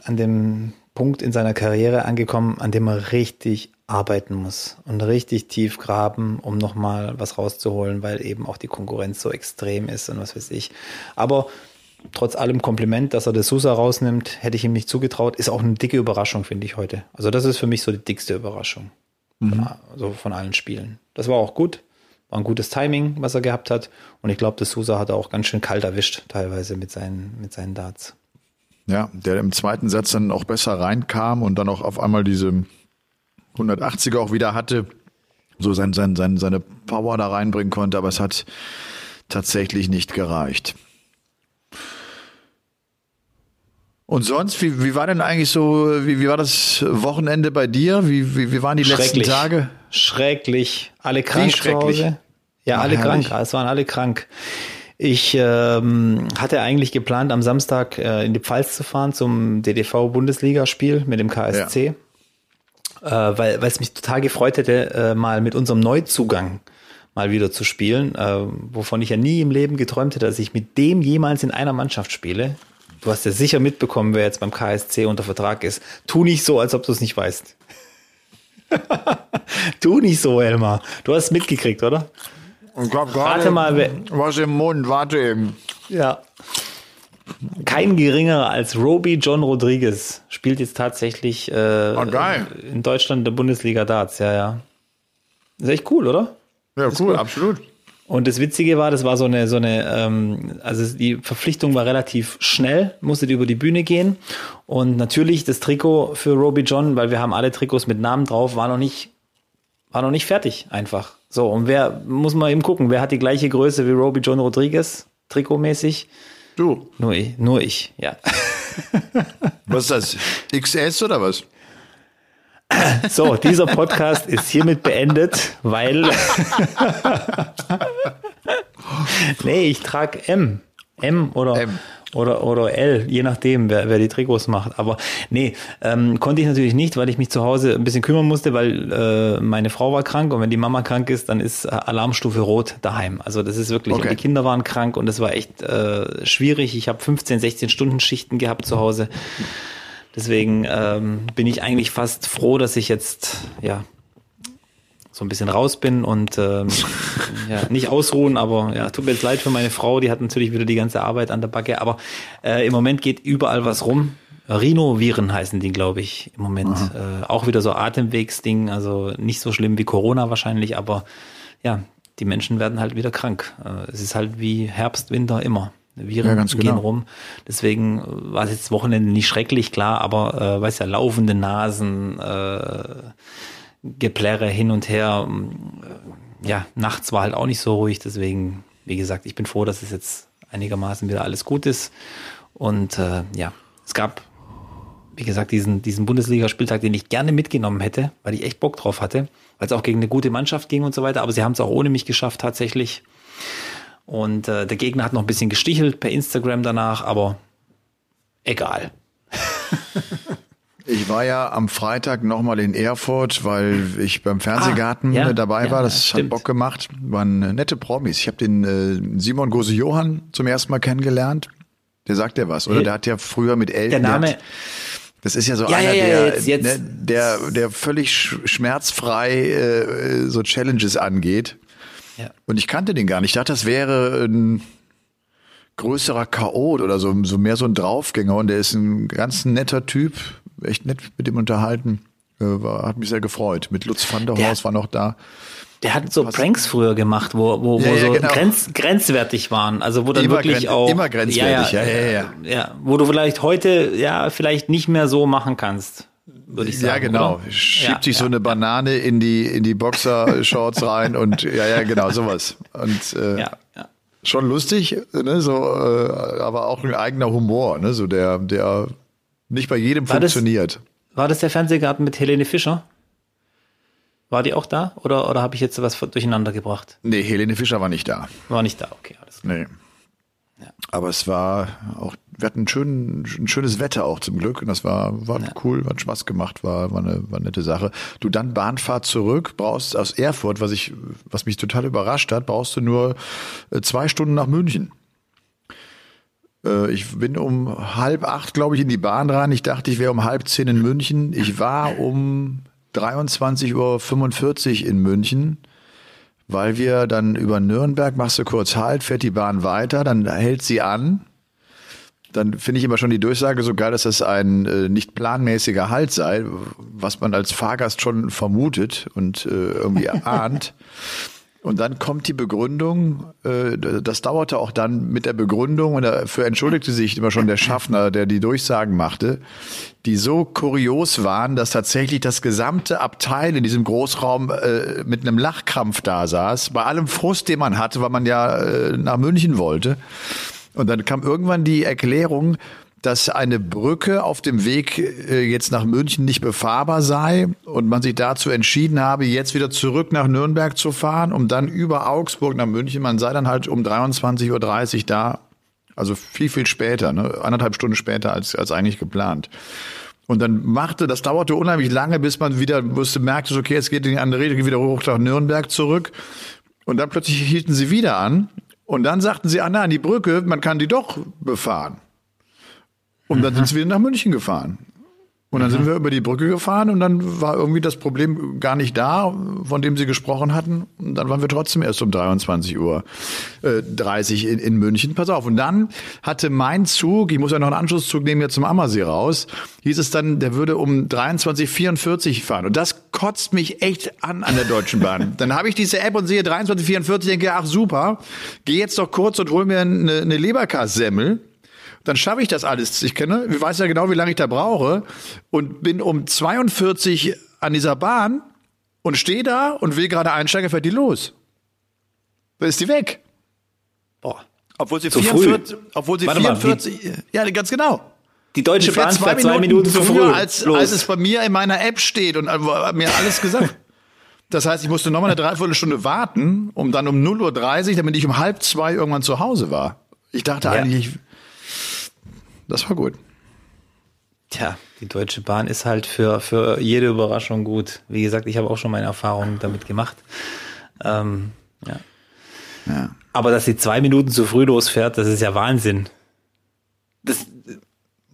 an dem Punkt in seiner Karriere angekommen, an dem er richtig arbeiten muss und richtig tief graben, um nochmal was rauszuholen, weil eben auch die Konkurrenz so extrem ist und was weiß ich. Aber trotz allem Kompliment, dass er das Sousa rausnimmt, hätte ich ihm nicht zugetraut. Ist auch eine dicke Überraschung, finde ich heute. Also das ist für mich so die dickste Überraschung. Mhm. Von, also von allen Spielen. Das war auch gut. War ein gutes Timing, was er gehabt hat. Und ich glaube, das Sousa hat er auch ganz schön kalt erwischt, teilweise mit seinen, mit seinen Darts. Ja, der im zweiten Satz dann auch besser reinkam und dann auch auf einmal diese 180er auch wieder hatte, so sein, sein, sein, seine Power da reinbringen konnte, aber es hat tatsächlich nicht gereicht. Und sonst, wie, wie war denn eigentlich so, wie, wie war das Wochenende bei dir? Wie, wie, wie waren die letzten Tage? Schrecklich. Alle krank schrecklich. Ja, ja, alle herrlich. krank. Es waren alle krank. Ich ähm, hatte eigentlich geplant, am Samstag äh, in die Pfalz zu fahren zum DDV-Bundesligaspiel mit dem KSC, ja. äh, weil es mich total gefreut hätte, äh, mal mit unserem Neuzugang mal wieder zu spielen, äh, wovon ich ja nie im Leben geträumt hätte, dass ich mit dem jemals in einer Mannschaft spiele. Du hast ja sicher mitbekommen, wer jetzt beim KSC unter Vertrag ist. Tu nicht so, als ob du es nicht weißt. tu nicht so, Elmar. Du hast es mitgekriegt, oder? Ich hab Warte mal, was im Mund, warte eben. Ja. Kein geringerer als Roby John Rodriguez spielt jetzt tatsächlich äh, oh, in Deutschland der Bundesliga Darts. Ja, ja. Ist echt cool, oder? Ja, cool, cool, absolut. Und das Witzige war, das war so eine, so eine, ähm, also die Verpflichtung war relativ schnell, musste die über die Bühne gehen. Und natürlich das Trikot für Roby John, weil wir haben alle Trikots mit Namen drauf, war noch nicht, war noch nicht fertig einfach. So, und wer, muss man eben gucken, wer hat die gleiche Größe wie Roby John Rodriguez, trikotmäßig? Du. Nur ich, nur ich, ja. Was ist das? XS oder was? So, dieser Podcast ist hiermit beendet, weil. nee, ich trage M. M oder. M oder, oder L, je nachdem, wer, wer die Trikots macht. Aber nee, ähm, konnte ich natürlich nicht, weil ich mich zu Hause ein bisschen kümmern musste, weil äh, meine Frau war krank und wenn die Mama krank ist, dann ist Alarmstufe rot daheim. Also das ist wirklich, okay. die Kinder waren krank und das war echt äh, schwierig. Ich habe 15, 16 Stunden Schichten gehabt zu Hause. Deswegen ähm, bin ich eigentlich fast froh, dass ich jetzt ja so ein bisschen raus bin und ähm, ja, nicht ausruhen, aber ja, tut mir jetzt leid für meine Frau, die hat natürlich wieder die ganze Arbeit an der Backe, aber äh, im Moment geht überall was rum. Rhinoviren heißen die, glaube ich, im Moment. Äh, auch wieder so Atemwegsding, also nicht so schlimm wie Corona wahrscheinlich, aber ja, die Menschen werden halt wieder krank. Äh, es ist halt wie Herbst, Winter immer. Viren Ja, ganz gehen genau. rum. Deswegen war es jetzt Wochenende nicht schrecklich, klar, aber äh, weiß ja, laufende Nasen, äh, Geplärre hin und her. äh, Ja, nachts war halt auch nicht so ruhig, deswegen, wie gesagt, ich bin froh, dass es jetzt einigermaßen wieder alles gut ist. Und äh, ja, es gab, wie gesagt, diesen, diesen Bundesligaspieltag, den ich gerne mitgenommen hätte, weil ich echt Bock drauf hatte, weil es auch gegen eine gute Mannschaft ging und so weiter, aber sie haben es auch ohne mich geschafft tatsächlich. Und äh, der Gegner hat noch ein bisschen gestichelt per Instagram danach, aber egal. Ich war ja am Freitag nochmal in Erfurt, weil ich beim Fernsehgarten Ah, ja, dabei ja, war. ja, Das hat stimmt. Bock gemacht. Waren äh, nette Promis. Ich habe den äh, Simon Gose Johann zum ersten Mal kennengelernt. Der sagt ja was, oder? Der hat ja früher mit Elton. Der Name, hat, das ist ja so Ja, einer, ja, ja, der, jetzt- jetzt- Ne, der, der völlig sch schmerzfrei äh, so Challenges angeht. Ja. Und ich kannte den gar nicht. Ich dachte, das wäre ein größerer Chaot oder so, so mehr so ein Draufgänger. Und der ist ein ganz netter Typ, echt nett mit dem unterhalten. Äh, war, hat mich sehr gefreut. Mit Lutz van der Horst war noch da. der hat so Pranks früher gemacht, wo, wo, wo Ja, ja, so genau. grenz, grenzwertig waren. Also wo dann Immer wirklich auch. immer grenzwertig, ja, ja, ja. ja. Wo du vielleicht heute ja vielleicht nicht mehr so machen kannst, würde ich sagen. ja, genau. Oder? Schiebt Ja, sich so ja. eine Banane in die, in die Boxershorts rein und ja, ja, genau, sowas. Und äh, Ja, ja. schon lustig, ne, so, äh, aber auch ein eigener Humor, ne, so der, der nicht bei jedem War das- funktioniert. War das der Fernsehgarten mit Helene Fischer? War die auch da? Oder, oder habe ich jetzt was durcheinander gebracht? Nee, Helene Fischer war nicht da. War nicht da, okay, alles klar. Nee. Aber es war auch, wir hatten ein, schön, ein schönes Wetter auch zum Glück und das war, war cool, hat Spaß gemacht, war, war, eine, war eine nette Sache. Du dann Bahnfahrt zurück, brauchst aus Erfurt, was ich, was mich total überrascht hat, brauchst du nur äh, zwei Stunden nach München. Äh, Ich bin um halb acht, glaube ich, in die Bahn rein. Ich dachte, ich wäre um halb zehn in München. Ich war um 23.45 Uhr in München weil wir dann über Nürnberg machst du kurz Halt, fährt die Bahn weiter, dann hält sie an. Dann finde ich immer schon die Durchsage so geil, dass das ein äh, nicht planmäßiger Halt sei, was man als Fahrgast schon vermutet und äh, irgendwie ahnt. Und dann kommt die Begründung, äh, das dauerte auch dann mit der Begründung und dafür entschuldigte sich immer schon der Schaffner, der die Durchsagen machte, die so kurios waren, dass tatsächlich das gesamte Abteil in diesem Großraum äh, mit einem Lachkrampf da saß, bei allem Frust, den man hatte, weil man ja äh, nach München wollte. Und dann kam irgendwann die Erklärung, dass eine Brücke auf dem Weg äh, jetzt nach München nicht befahrbar sei und man sich dazu entschieden habe, jetzt wieder zurück nach Nürnberg zu fahren, um dann über Augsburg nach München, man sei dann halt um 23.30 Uhr da, also viel, viel später, ne? anderthalb Stunden später als, als eigentlich geplant. Und dann machte, das dauerte unheimlich lange, bis man wieder wusste, merkte, okay, jetzt geht die andere Rede wieder hoch nach Nürnberg zurück. Und dann plötzlich hielten sie wieder an. Und dann sagten sie, ah nein, die Brücke, man kann die doch befahren. Und dann sind sie wieder nach München gefahren. Und dann sind wir über die Brücke gefahren und dann war irgendwie das Problem gar nicht da, von dem sie gesprochen hatten. Und dann waren wir trotzdem erst um 23 Uhr äh, 30 in, in München. Pass auf. Und dann hatte mein Zug, ich muss ja noch einen Anschlusszug nehmen jetzt zum Ammersee raus, hieß es dann, der würde um 23.44 fahren. Und das kotzt mich echt an an der Deutschen Bahn. dann habe ich diese App und sehe 23.44, denke, ach super, geh jetzt doch kurz und hol mir eine, eine Leberkassemmel dann schaffe ich das alles. Ich kenne, ich weiß ja genau, wie lange ich da brauche und bin um 42 an dieser Bahn und stehe da und will gerade einsteigen, fährt die los. Da ist die weg. Boah. Obwohl sie Zu 44, obwohl sie Warte mal, 44, ja, ganz genau. Die Deutsche Die fährt Bahn fährt zwei Minuten zu früh. als, los. als es bei mir in meiner App steht und äh, mir alles gesagt. Das heißt, ich musste nochmal eine Dreiviertelstunde warten, um dann um 0.30 Uhr, damit ich um halb zwei irgendwann zu Hause war. Ich dachte Ja. eigentlich, das war gut. Tja, die Deutsche Bahn ist halt für, für jede Überraschung gut. Wie gesagt, ich habe auch schon meine Erfahrungen damit gemacht. Ähm, ja. Ja. Aber dass sie zwei Minuten zu früh losfährt, das ist ja Wahnsinn. Das,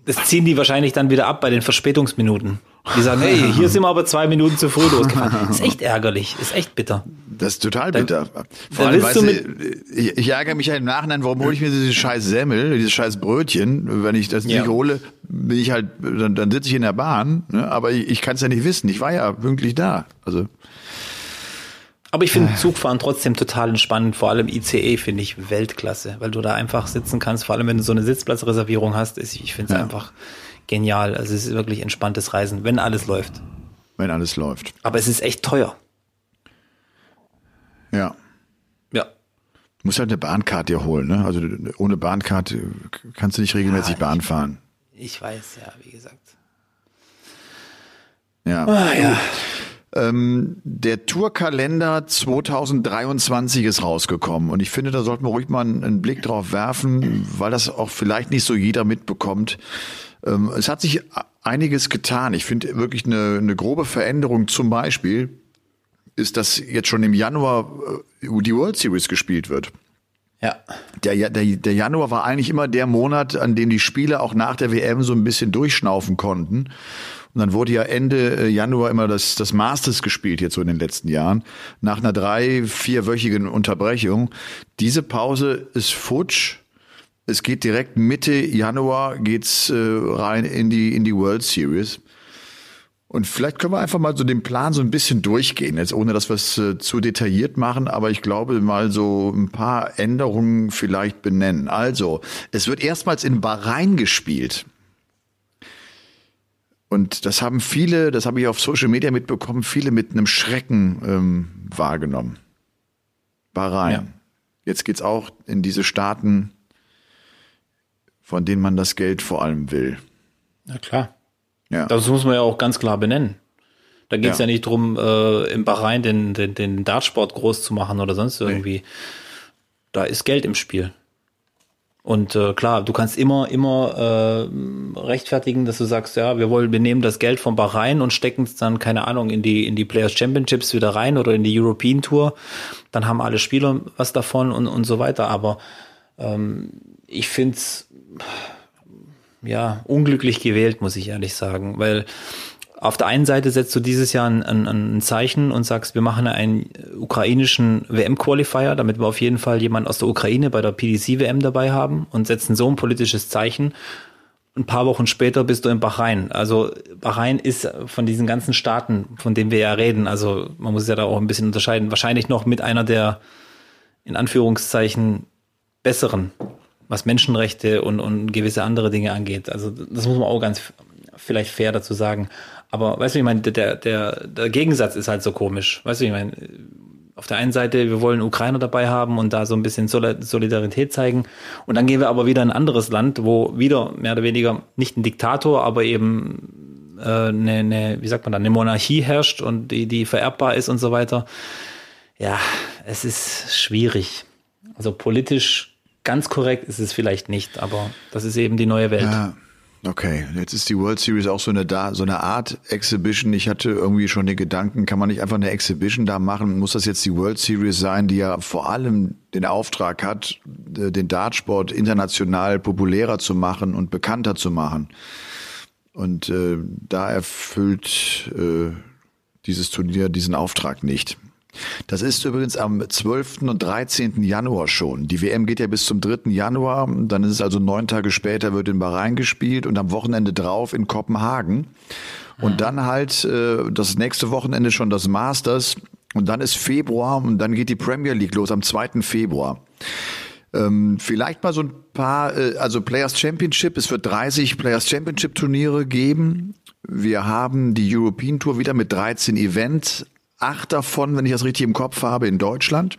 das ziehen die wahrscheinlich dann wieder ab bei den Verspätungsminuten. Die sagen, hey, hier sind wir aber zwei Minuten zu früh losgefahren. Ist echt ärgerlich, ist echt bitter. Das ist total bitter. Vor allem, weißt du, ich, ich ärgere mich ja im Nachhinein, warum hole ich mir diese scheiß Semmel, dieses scheiß Brötchen? Wenn ich das ja. nicht hole, bin ich halt, dann, dann sitze ich in der Bahn, ne? aber ich, ich kann es ja nicht wissen. Ich war ja pünktlich da. Also. Aber ich finde Zugfahren trotzdem total entspannend, vor allem ICE finde ich Weltklasse, weil du da einfach sitzen kannst, vor allem wenn du so eine Sitzplatzreservierung hast. Ich finde es ja. einfach genial. Also es ist wirklich entspanntes Reisen, wenn alles läuft. Wenn alles läuft. Aber es ist echt teuer. Ja. Ja. Du musst halt eine Bahnkarte dir holen, ne? Also ohne Bahnkarte kannst du nicht regelmäßig ja, Bahn fahren. Ich weiß, ja, wie gesagt. Ja. Ah, ja. Ähm, der Tourkalender 2023 ist rausgekommen und ich finde, da sollten wir ruhig mal einen, einen Blick drauf werfen, weil das auch vielleicht nicht so jeder mitbekommt. Ähm, es hat sich einiges getan. Ich finde wirklich eine, eine grobe Veränderung zum Beispiel ist, dass jetzt schon im Januar äh, die World Series gespielt wird. Ja. Der, der, der Januar war eigentlich immer der Monat, an dem die Spiele auch nach der WM so ein bisschen durchschnaufen konnten. Und dann wurde ja Ende äh, Januar immer das, das Masters gespielt, jetzt so in den letzten Jahren, nach einer drei-, vierwöchigen Unterbrechung. Diese Pause ist futsch. Es geht direkt Mitte Januar geht's äh, rein in die in die World Series. Und vielleicht können wir einfach mal so den Plan so ein bisschen durchgehen, jetzt ohne dass wir es äh, zu detailliert machen, aber ich glaube mal so ein paar Änderungen vielleicht benennen. Also, es wird erstmals in Bahrain gespielt. Und das haben viele, das habe ich auf Social Media mitbekommen, viele mit einem Schrecken ähm, wahrgenommen. Bahrain. Ja. Jetzt geht's auch in diese Staaten, von denen man das Geld vor allem will. Na klar. Ja. Das muss man ja auch ganz klar benennen. Da geht es ja. ja. nicht drum, äh, im Bahrain den, den, den Dartsport groß zu machen oder sonst irgendwie. Nee. Da ist Geld im Spiel. Und äh, klar, du kannst immer, immer äh, rechtfertigen, dass du sagst, ja, wir wollen, wir nehmen das Geld von Bahrain und stecken es dann, keine Ahnung, in die, in die Players Championships wieder rein oder in die European Tour. Dann haben alle Spieler was davon und, und so weiter. Aber ähm, ich find's ja unglücklich gewählt, muss ich ehrlich sagen, weil auf der einen Seite setzt du dieses Jahr ein, ein, ein Zeichen und sagst, wir machen einen ukrainischen WM-Qualifier, damit wir auf jeden Fall jemanden aus der Ukraine bei der PDC-WM dabei haben und setzen so ein politisches Zeichen. Ein paar Wochen später bist du in Bahrain. Also Bahrain ist von diesen ganzen Staaten, von denen wir ja reden, also man muss ja da auch ein bisschen unterscheiden, wahrscheinlich noch mit einer der in Anführungszeichen besseren was Menschenrechte und, und gewisse andere Dinge angeht. Also das muss man auch ganz vielleicht fair dazu sagen. Aber weißt du, ich meine, der, der, der Gegensatz ist halt so komisch. Weißt du, ich meine, auf der einen Seite, wir wollen Ukrainer dabei haben und da so ein bisschen Solidarität zeigen. Und dann gehen wir aber wieder in ein anderes Land, wo wieder mehr oder weniger nicht ein Diktator, aber eben äh, eine, eine, wie sagt man da, eine Monarchie herrscht und die, die vererbbar ist und so weiter. Ja, es ist schwierig. Also politisch Ganz korrekt ist es vielleicht nicht, aber das ist eben die neue Welt. Ja. Okay, jetzt ist die World Series auch so eine da so eine Art Exhibition. Ich hatte irgendwie schon den Gedanken, kann man nicht einfach eine Exhibition da machen? Muss das jetzt die World Series sein, die ja vor allem den Auftrag hat, äh, den Dartsport international populärer zu machen und bekannter zu machen? Und äh, da erfüllt äh, dieses Turnier diesen Auftrag nicht. Das ist übrigens am 12. und 13. Januar schon. Die WM geht ja bis zum 3. Januar. Dann ist es also neun Tage später, wird in Bahrain gespielt und am Wochenende drauf in Kopenhagen. Und dann halt äh, das nächste Wochenende schon das Masters. Und dann ist Februar und dann geht die Premier League los am 2. Februar. Ähm, vielleicht mal so ein paar, äh, also Players Championship, es wird 30 Players Championship Turniere geben. Wir haben die European Tour wieder mit 13 Events acht davon, wenn ich das richtig im Kopf habe, in Deutschland.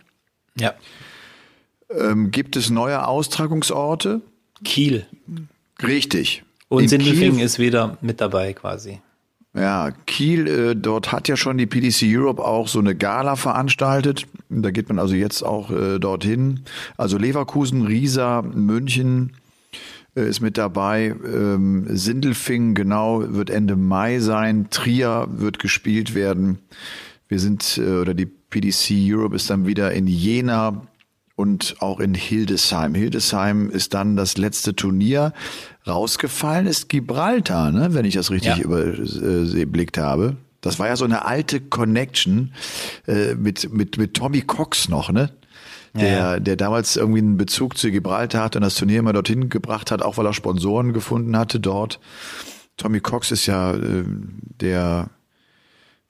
Ja. Ähm, gibt es neue Austragungsorte? Kiel. Richtig. Und Sindelfingen ist wieder mit dabei quasi. Ja, Kiel, äh, dort hat ja schon die PDC Europe auch so eine Gala veranstaltet. Da geht man also jetzt auch äh, dorthin. Also Leverkusen, Riesa, München äh, ist mit dabei. Ähm, Sindelfingen, genau, wird Ende Mai sein. Trier wird gespielt werden. Wir sind, äh, oder die PDC Europe ist dann wieder in Jena und auch in Hildesheim. Hildesheim ist dann das letzte Turnier. Rausgefallen ist Gibraltar, ne, wenn ich das richtig ja. überblickt habe. Das war ja so eine alte Connection äh, mit, mit, mit Tommy Cox noch, ne? Der, ja. der damals irgendwie einen Bezug zu Gibraltar hat und das Turnier immer dorthin gebracht hat, auch weil er Sponsoren gefunden hatte dort. Tommy Cox ist ja äh, der,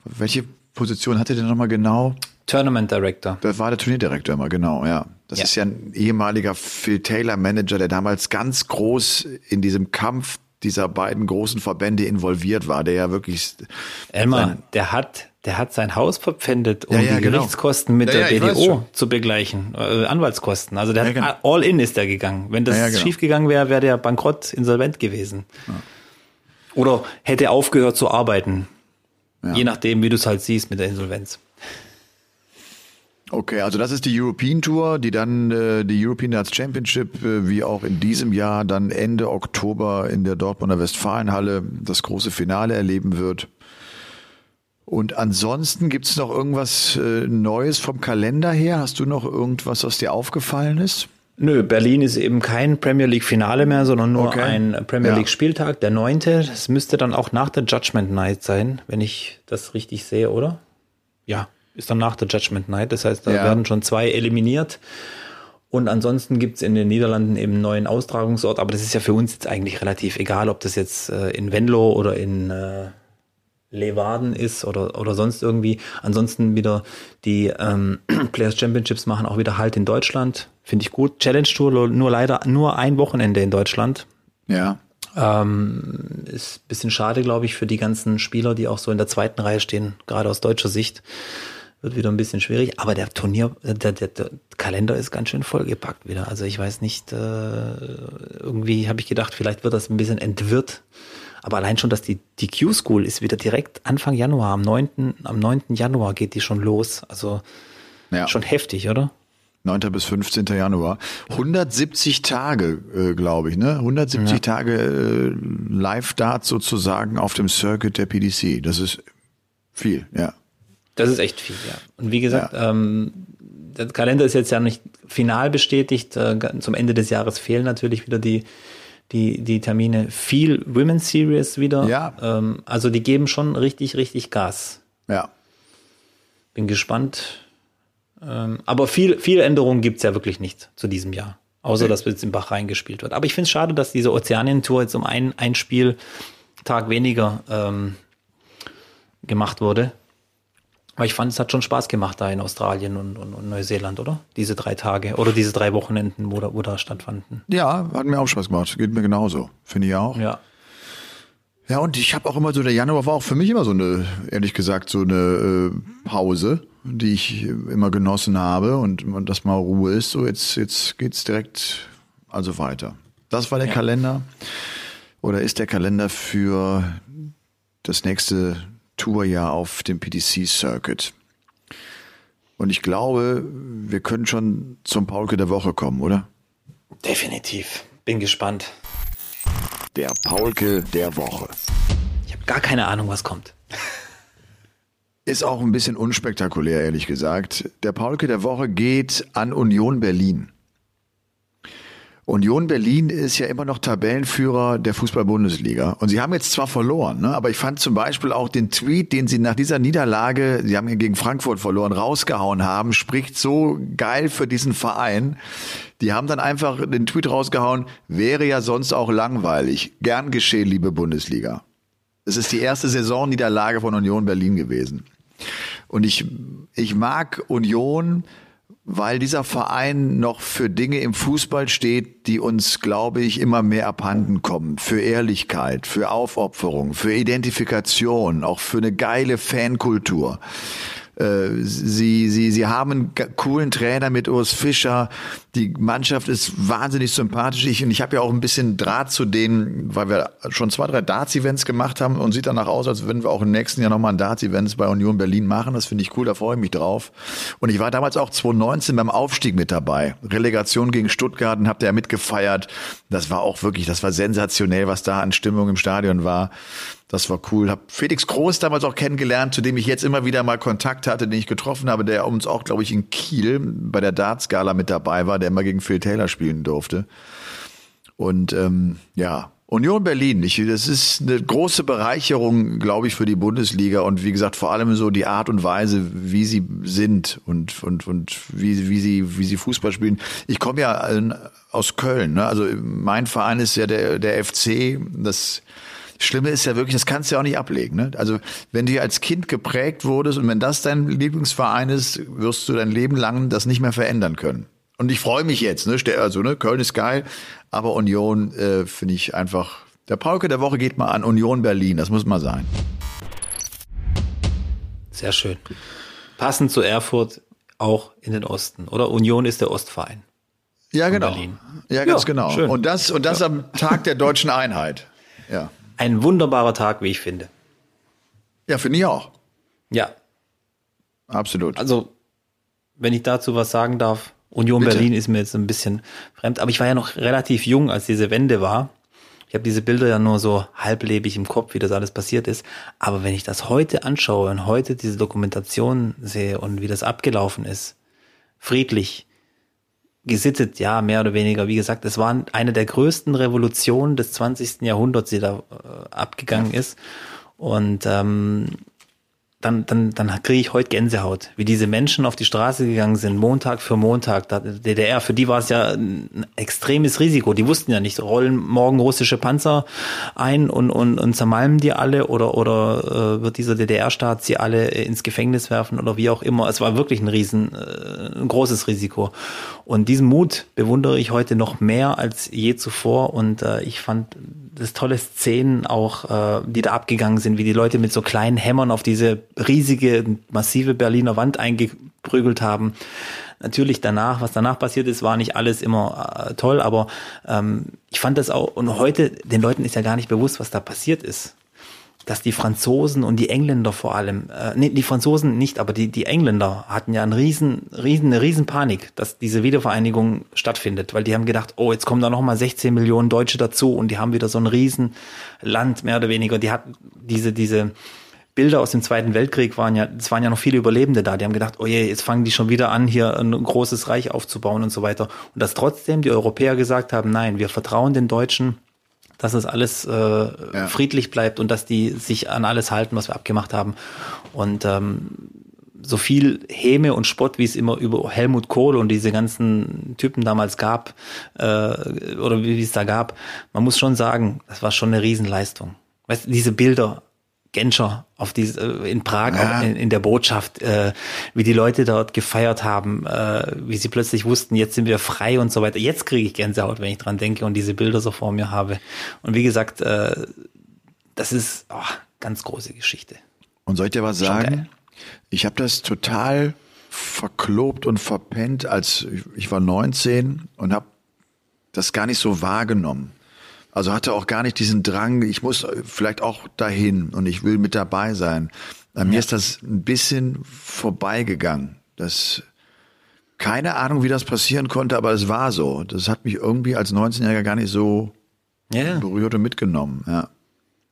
welche Position hatte der nochmal genau? Tournament Director. Das war der Turnierdirektor immer, genau, ja. Das ja. ist ja ein ehemaliger Phil Taylor Manager, der damals ganz groß in diesem Kampf dieser beiden großen Verbände involviert war, der ja wirklich. Elmar, der hat, der hat sein Haus verpfändet, um ja, ja, die genau. Gerichtskosten mit ja, der BDO zu begleichen, äh, Anwaltskosten. Also der genau. all in ist der gegangen. Wenn das genau. schief gegangen wäre, wäre der bankrott, insolvent gewesen. Oder hätte aufgehört zu arbeiten. Je nachdem, wie du es halt siehst mit der Insolvenz. Okay, also das ist die European Tour, die dann äh, die European Darts Championship, äh, wie auch in diesem Jahr, dann Ende Oktober in der Dortmunder Westfalenhalle das große Finale erleben wird. Und ansonsten gibt es noch irgendwas äh, Neues vom Kalender her? Hast du noch irgendwas, was dir aufgefallen ist? Nö, Berlin ist eben kein Premier League Finale mehr, sondern nur okay. ein Premier ja. League Spieltag, der neunte. Das müsste dann auch nach der Judgment Night sein, wenn ich das richtig sehe, oder? Ja, ist dann nach der Judgment Night. Das heißt, da ja. werden schon zwei eliminiert. Und ansonsten gibt's in den Niederlanden eben einen neuen Austragungsort. Aber das ist ja für uns jetzt eigentlich relativ egal, ob das jetzt äh, in Venlo oder in äh, Leeuwarden ist oder, oder sonst irgendwie. Ansonsten wieder die ähm, Players Championships machen auch wieder Halt in Deutschland. Finde ich gut. Challenge Tour nur leider nur ein Wochenende in Deutschland. Ja. Ähm, ist bisschen schade, glaube ich, für die ganzen Spieler, die auch so in der zweiten Reihe stehen, gerade aus deutscher Sicht wird wieder ein bisschen schwierig. Aber der Turnier, der, der, der Kalender ist ganz schön vollgepackt wieder. Also ich weiß nicht, äh, irgendwie habe ich gedacht, vielleicht wird das ein bisschen entwirrt. Aber allein schon, dass die, die Q-School ist wieder direkt Anfang Januar, am 9. am 9. Januar geht die schon los. Also ja. schon heftig, oder? 9. bis 15. Januar. 170 Tage, äh, glaube ich, ne? 170 ja. Tage äh, Live-Dart sozusagen auf dem Circuit der PDC. Das ist viel, ja. Das ist echt viel, ja. Und wie gesagt, ja. ähm, der Kalender ist jetzt ja nicht final bestätigt. Äh, zum Ende des Jahres fehlen natürlich wieder die, die, die Termine. Viel Women's Series wieder. Ja. Ähm, also die geben schon richtig, richtig Gas. Ja. Bin gespannt. Ähm, aber viel, viel Änderungen gibt's ja wirklich nicht zu diesem Jahr. Außer, okay. dass jetzt im Bach reingespielt wird. Aber ich finde es schade, dass diese Ozeanien-Tour jetzt um ein, ein Spieltag weniger ähm, gemacht wurde. Aber ich fand, es hat schon Spaß gemacht da in Australien und, und, und, Neuseeland, oder? Diese drei Tage oder diese drei Wochenenden, wo da, wo da stattfanden. Ja, hat mir auch Spaß gemacht. Geht mir genauso. Finde ich auch. Ja. Ja, und ich habe auch immer so, der Januar war auch für mich immer so eine, ehrlich gesagt, so eine äh, Pause, die ich immer genossen habe und, und dass mal Ruhe ist. So, jetzt, jetzt geht's direkt also weiter. Das war der ja. Kalender. Oder ist der Kalender für das nächste Tourjahr auf dem PDC Circuit. Und ich glaube, wir können schon zum Paulke der Woche kommen, oder? Definitiv. Bin gespannt. Der Paulke der Woche. Ich habe gar keine Ahnung, was kommt. Ist auch ein bisschen unspektakulär, ehrlich gesagt. Der Paulke der Woche geht an Union Berlin. Union Berlin ist ja immer noch Tabellenführer der Fußball-Bundesliga. Und sie haben jetzt zwar verloren, ne, aber ich fand zum Beispiel auch den Tweet, den sie nach dieser Niederlage, sie haben gegen Frankfurt verloren, rausgehauen haben, spricht so geil für diesen Verein. Die haben dann einfach den Tweet rausgehauen, wäre ja sonst auch langweilig. Gern geschehen, liebe Bundesliga. Es ist die erste Saisonniederlage von Union Berlin gewesen. Und ich, ich mag Union, weil dieser Verein noch für Dinge im Fußball steht, die uns, glaube ich, immer mehr abhanden kommen. Für Ehrlichkeit, für Aufopferung, für Identifikation, auch für eine geile Fankultur. Äh, sie, sie, sie haben einen coolen Trainer mit Urs Fischer. Die Mannschaft ist wahnsinnig sympathisch. Ich, und ich habe ja auch ein bisschen Draht zu denen, weil wir schon zwei, drei Darts-Events gemacht haben und sieht danach aus, als würden wir auch im nächsten Jahr nochmal ein Darts-Event bei Union Berlin machen. Das finde ich cool, da freue ich mich drauf. Und ich war damals auch 2019 beim Aufstieg mit dabei. Relegation gegen Stuttgart und habt ihr ja mitgefeiert. Das war auch wirklich, das war sensationell, was da an Stimmung im Stadion war. Das war cool. Hab Felix Groß damals auch kennengelernt, zu dem ich jetzt immer wieder mal Kontakt hatte, den ich getroffen habe, der uns auch, glaube ich, in Kiel bei der Darts-Gala mit dabei war, der immer gegen Phil Taylor spielen durfte. Und ähm, ja, Union Berlin, ich, das ist eine große Bereicherung, glaube ich, für die Bundesliga und wie gesagt, vor allem so die Art und Weise, wie sie sind und, und, und wie, wie, sie, wie sie Fußball spielen. Ich komme ja aus Köln, ne? also mein Verein ist ja der, der FC, das Schlimme ist ja wirklich, das kannst du ja auch nicht ablegen. Ne? Also wenn du als Kind geprägt wurdest und wenn das dein Lieblingsverein ist, wirst du dein Leben lang das nicht mehr verändern können. Und ich freue mich jetzt, ne? Also, ne, Köln ist geil, aber Union äh, finde ich einfach. Der Pauke der Woche geht mal an Union Berlin, das muss mal sein. Sehr schön. Passend zu Erfurt auch in den Osten, oder? Union ist der Ostverein. Ja, genau. Ja, ganz ja, genau. Schön. Und das, und das ja. am Tag der deutschen Einheit. Ja. Ein wunderbarer Tag, wie ich finde. Ja, finde ich auch. Ja. Absolut. Also, wenn ich dazu was sagen darf, Union Bitte? Berlin ist mir jetzt ein bisschen fremd, aber ich war ja noch relativ jung, als diese Wende war. Ich habe diese Bilder ja nur so halblebig im Kopf, wie das alles passiert ist. Aber wenn ich das heute anschaue und heute diese Dokumentation sehe und wie das abgelaufen ist, friedlich, gesittet, ja, mehr oder weniger. Wie gesagt, es war eine der größten Revolutionen des 20. Jahrhunderts, die da äh, abgegangen ist. Und ähm, dann, dann, dann kriege ich heute Gänsehaut, wie diese Menschen auf die Straße gegangen sind, Montag für Montag. DDR, für die war es ja ein extremes Risiko. Die wussten ja nicht, rollen morgen russische Panzer ein und, und, und zermalmen die alle oder, oder äh, wird dieser DDR-Staat sie alle ins Gefängnis werfen oder wie auch immer. Es war wirklich ein riesen, äh, ein großes Risiko. Und diesen Mut bewundere ich heute noch mehr als je zuvor und äh, ich fand das tolle Szenen auch, äh, die da abgegangen sind, wie die Leute mit so kleinen Hämmern auf diese riesige, massive Berliner Wand eingeprügelt haben. Natürlich danach, was danach passiert ist, war nicht alles immer äh, toll, aber ähm, ich fand das auch, und heute, den Leuten ist ja gar nicht bewusst, was da passiert ist dass die Franzosen und die Engländer vor allem, äh, nee, die Franzosen nicht, aber die, die Engländer hatten ja einen riesen, riesen, eine riesen Panik, dass diese Wiedervereinigung stattfindet, weil die haben gedacht, oh, jetzt kommen da nochmal 16 Millionen Deutsche dazu und die haben wieder so ein riesen Land, mehr oder weniger. Die hatten diese, diese Bilder aus dem Zweiten Weltkrieg waren ja, es waren ja noch viele Überlebende da, die haben gedacht, oh je, jetzt fangen die schon wieder an, hier ein großes Reich aufzubauen und so weiter. Und dass trotzdem die Europäer gesagt haben, nein, wir vertrauen den Deutschen, dass es alles äh, ja. friedlich bleibt und dass die sich an alles halten, was wir abgemacht haben. Und ähm, so viel Häme und Spott, wie es immer über Helmut Kohl und diese ganzen Typen damals gab, äh, oder wie es da gab, man muss schon sagen, das war schon eine Riesenleistung. Weißt du, diese Bilder Genscher auf diese, äh, in Prag ja. in, in, der Botschaft, äh, wie die Leute dort gefeiert haben, äh, wie sie plötzlich wussten, jetzt sind wir frei und so weiter. Jetzt kriege ich Gänsehaut, wenn ich dran denke und diese Bilder so vor mir habe. Und wie gesagt, äh, das ist oh, ganz große Geschichte. Und soll ich dir was sagen? Ich habe das total verklobt und verpennt, als ich war 19 und habe das gar nicht so wahrgenommen. Also hatte auch gar nicht diesen Drang, ich muss vielleicht auch dahin und ich will mit dabei sein. An ja. mir ist das ein bisschen vorbeigegangen. Das, keine Ahnung, wie das passieren konnte, aber es war so. Das hat mich irgendwie als 19-Jähriger gar nicht so ja. berührt und mitgenommen. Ja.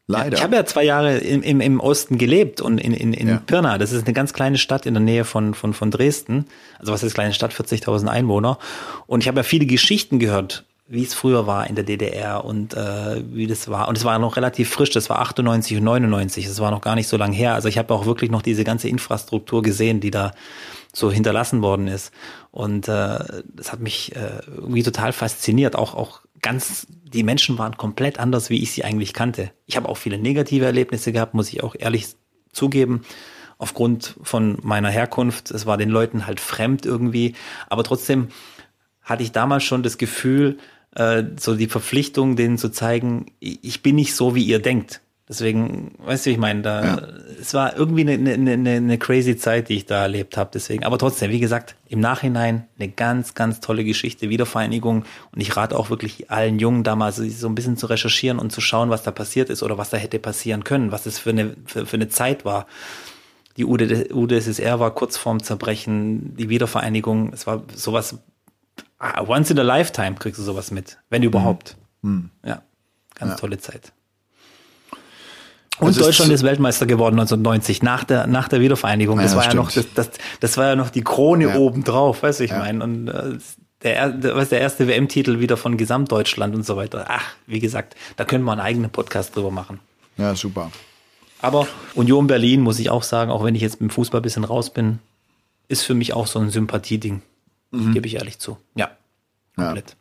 Leider. Ich habe ja zwei Jahre im, im, im Osten gelebt und in, in, in ja. Pirna. Das ist eine ganz kleine Stadt in der Nähe von, von, von Dresden. Also was ist kleine Stadt, 40.000 Einwohner. Und ich habe ja viele Geschichten gehört wie es früher war in der DDR und äh, wie das war. Und es war noch relativ frisch, das war 98 und 99, das war noch gar nicht so lang her. Also ich habe auch wirklich noch diese ganze Infrastruktur gesehen, die da so hinterlassen worden ist. Und äh, das hat mich äh, irgendwie total fasziniert. Auch, auch ganz, die Menschen waren komplett anders, wie ich sie eigentlich kannte. Ich habe auch viele negative Erlebnisse gehabt, muss ich auch ehrlich zugeben aufgrund von meiner Herkunft. Es war den Leuten halt fremd irgendwie. Aber trotzdem hatte ich damals schon das Gefühl, äh, so die Verpflichtung, denen zu zeigen, ich bin nicht so, wie ihr denkt. Deswegen, weißt du, ich meine, da ja. es war irgendwie eine, eine, eine, eine crazy Zeit, die ich da erlebt habe. Deswegen, aber trotzdem, wie gesagt, im Nachhinein eine ganz, ganz tolle Geschichte, Wiedervereinigung. Und ich rate auch wirklich allen Jungen damals, so ein bisschen zu recherchieren und zu schauen, was da passiert ist oder was da hätte passieren können, was es für eine für, für eine Zeit war. Die UdSSR war kurz vorm Zerbrechen, die Wiedervereinigung, es war sowas Ah, once in a lifetime kriegst du sowas mit, wenn überhaupt. Mhm. Ja, ganz ja. tolle Zeit. Und Es ist Deutschland ist, Weltmeister geworden 1990, nach der, nach der Wiedervereinigung. Ja, Das das war ja noch, das, das, das war ja noch die Krone Ja. obendrauf, weißt du, ich meine. Und äh, der, er- der, was der erste WM-Titel wieder von Gesamtdeutschland und so weiter. Ach, wie gesagt, da können wir einen eigenen Podcast drüber machen. Ja, super. Aber Union Berlin, muss ich auch sagen, auch wenn ich jetzt mit dem Fußball ein bisschen raus bin, ist für mich auch so ein Sympathieding. Gebe ich ehrlich zu. Ja. Ja. Komplett.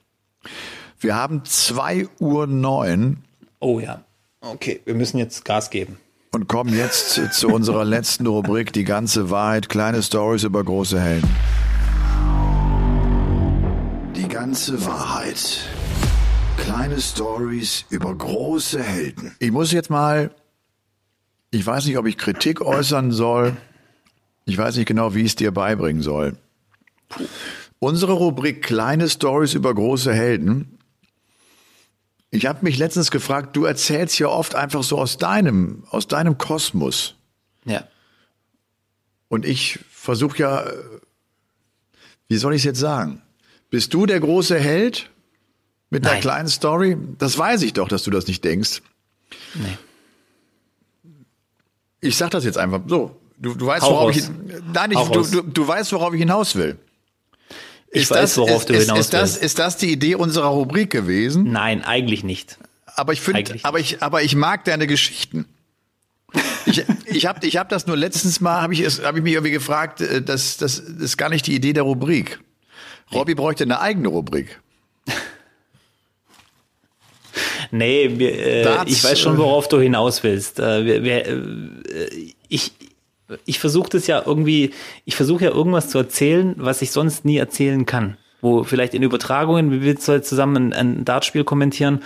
Wir haben 2 Uhr neun Oh ja. Okay, wir müssen jetzt Gas geben. und kommen jetzt zu unserer letzten Rubrik, die ganze Wahrheit, kleine Stories über große Helden. Die ganze Wahrheit. Kleine Stories über große Helden. Ich muss jetzt mal, ich weiß nicht, ob ich Kritik äußern soll. Ich weiß nicht genau, wie ich es dir beibringen soll. Unsere Rubrik Kleine Stories über große Helden ich habe mich letztens gefragt, du erzählst ja oft einfach so aus deinem, aus deinem Kosmos. Ja. Und ich versuche ja, wie soll ich es jetzt sagen? Bist du der große Held mit der Nein. kleinen Story? Das weiß ich doch, dass du das nicht denkst. Nee. Ich sag das jetzt einfach so. Du, du weißt, Hau worauf raus. ich, nein, ich, du, du, du weißt, worauf ich hinaus will. Ich Ist weiß, das, worauf ist, du hinaus ist das, willst. ist das die Idee unserer Rubrik gewesen? Nein, eigentlich nicht. Aber ich finde, aber ich, aber ich mag deine Geschichten. Ich, ich habe ich hab das nur letztens mal, habe ich, es- hab ich mich irgendwie gefragt, äh, das, das ist gar nicht die Idee der Rubrik. Robby bräuchte eine eigene Rubrik. Nee, wir, äh, ich weiß schon, äh, worauf du hinaus willst. Äh, wir, wir, äh, ich ich versuche das ja irgendwie, ich versuche ja irgendwas zu erzählen, was ich sonst nie erzählen kann. Wo vielleicht in Übertragungen, wie wir jetzt heute zusammen ein, ein Dartspiel kommentieren,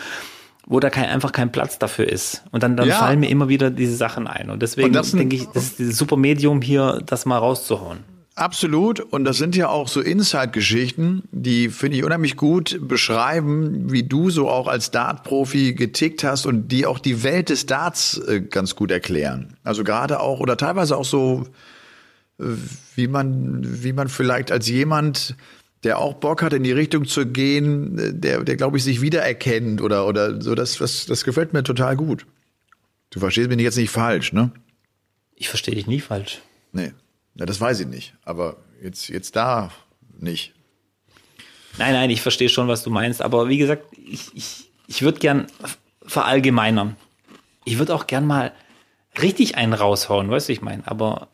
wo da kein, einfach kein Platz dafür ist. Und dann, dann Ja. fallen mir immer wieder diese Sachen ein. Und deswegen Und denke ich, das ist dieses super Medium hier, das mal rauszuhauen. Absolut. Und das sind ja auch so Inside-Geschichten, die finde ich unheimlich gut beschreiben, wie du so auch als Dart-Profi getickt hast und die auch die Welt des Darts äh, ganz gut erklären. Also gerade auch oder teilweise auch so, äh, wie man, wie man vielleicht als jemand, der auch Bock hat, in die Richtung zu gehen, äh, der, der glaube ich sich wiedererkennt oder, oder so, das, das, das gefällt mir total gut. Du verstehst mich jetzt nicht falsch, ne? Ich verstehe dich nie falsch. Nee. Ja, das weiß ich nicht. Aber jetzt, jetzt da nicht. Nein, nein, ich verstehe schon, was du meinst. Aber wie gesagt, ich, ich, ich würde gern verallgemeinern. Ich würde auch gern mal richtig einen raushauen, weißt du, ich meine. Aber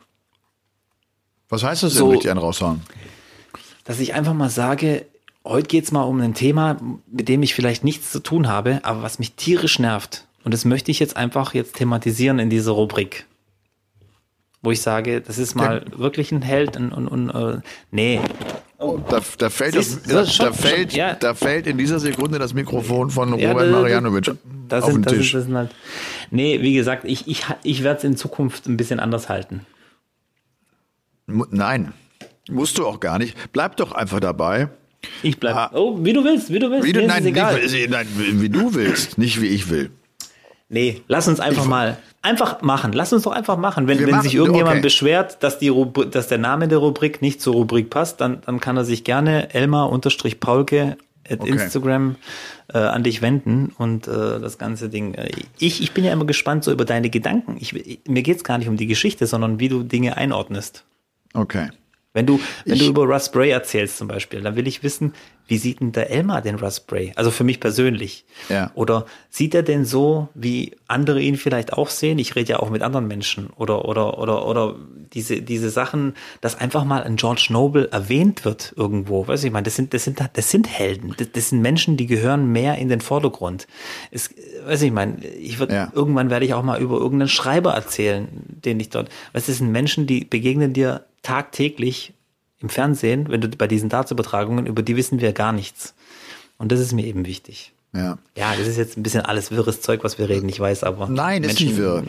Was heißt das So- denn, richtig einen raushauen? dass ich einfach mal sage, heute geht's mal um ein Thema, mit dem ich vielleicht nichts zu tun habe, aber was mich tierisch nervt. Und das möchte ich jetzt einfach jetzt thematisieren in dieser Rubrik. Wo ich sage, das ist mal wirklich ein Held und, und, und äh, nee, Da, da, fällt das, Siehst- da, so, schon- da, fällt, schon, ja. da fällt in dieser Sekunde das Mikrofon von Ja, Robert da- da- Marianovic da auf den sind, das Tisch. sind, das halt, nee, wie gesagt, ich, ich, ich werde es in Zukunft ein bisschen anders halten. Nein, musst du auch gar nicht. Bleib doch einfach dabei. Ich bleib. Ah. Oh, wie du willst, wie du willst. Wie du, ist nein, wie, nein, wie du willst, nicht wie ich will. Nee, lass uns einfach Ich- mal einfach machen. Lass uns doch einfach machen. Wenn, wenn machen- sich irgendjemand okay. beschwert, dass die Rubri dass der Name der Rubrik nicht zur Rubrik passt, dann, dann kann er sich gerne Elmar-Paulke at Okay. Instagram äh, an dich wenden und äh, das ganze Ding. Äh, ich, ich bin ja immer gespannt so über deine Gedanken. Ich, ich- mir geht's gar nicht um die Geschichte, sondern wie du Dinge einordnest. Okay. Wenn du, wenn Ich- du über Russ Bray erzählst zum Beispiel, dann will ich wissen, wie sieht denn der Elmar den Russ Bray? Also für mich persönlich. Ja. Oder sieht er denn so, wie andere ihn vielleicht auch sehen? Ich rede ja auch mit anderen Menschen. Oder, oder, oder, oder diese, diese Sachen, dass einfach mal ein George Noble erwähnt wird irgendwo. Weißt du, ich meine, das sind, das sind, das sind Helden. Das, das sind Menschen, die gehören mehr in den Vordergrund. Es, weiß ich meine, ich würde, Ja. irgendwann werde ich auch mal über irgendeinen Schreiber erzählen, den ich dort, weißt du, das sind Menschen, die begegnen dir tagtäglich im Fernsehen, wenn du bei diesen Dartsübertragungen, über die wissen wir gar nichts. Und das ist mir eben wichtig. Ja. Ja, das ist jetzt ein bisschen alles wirres Zeug, was wir reden, ich weiß, aber. Nein, ist Menschen- nicht wirr.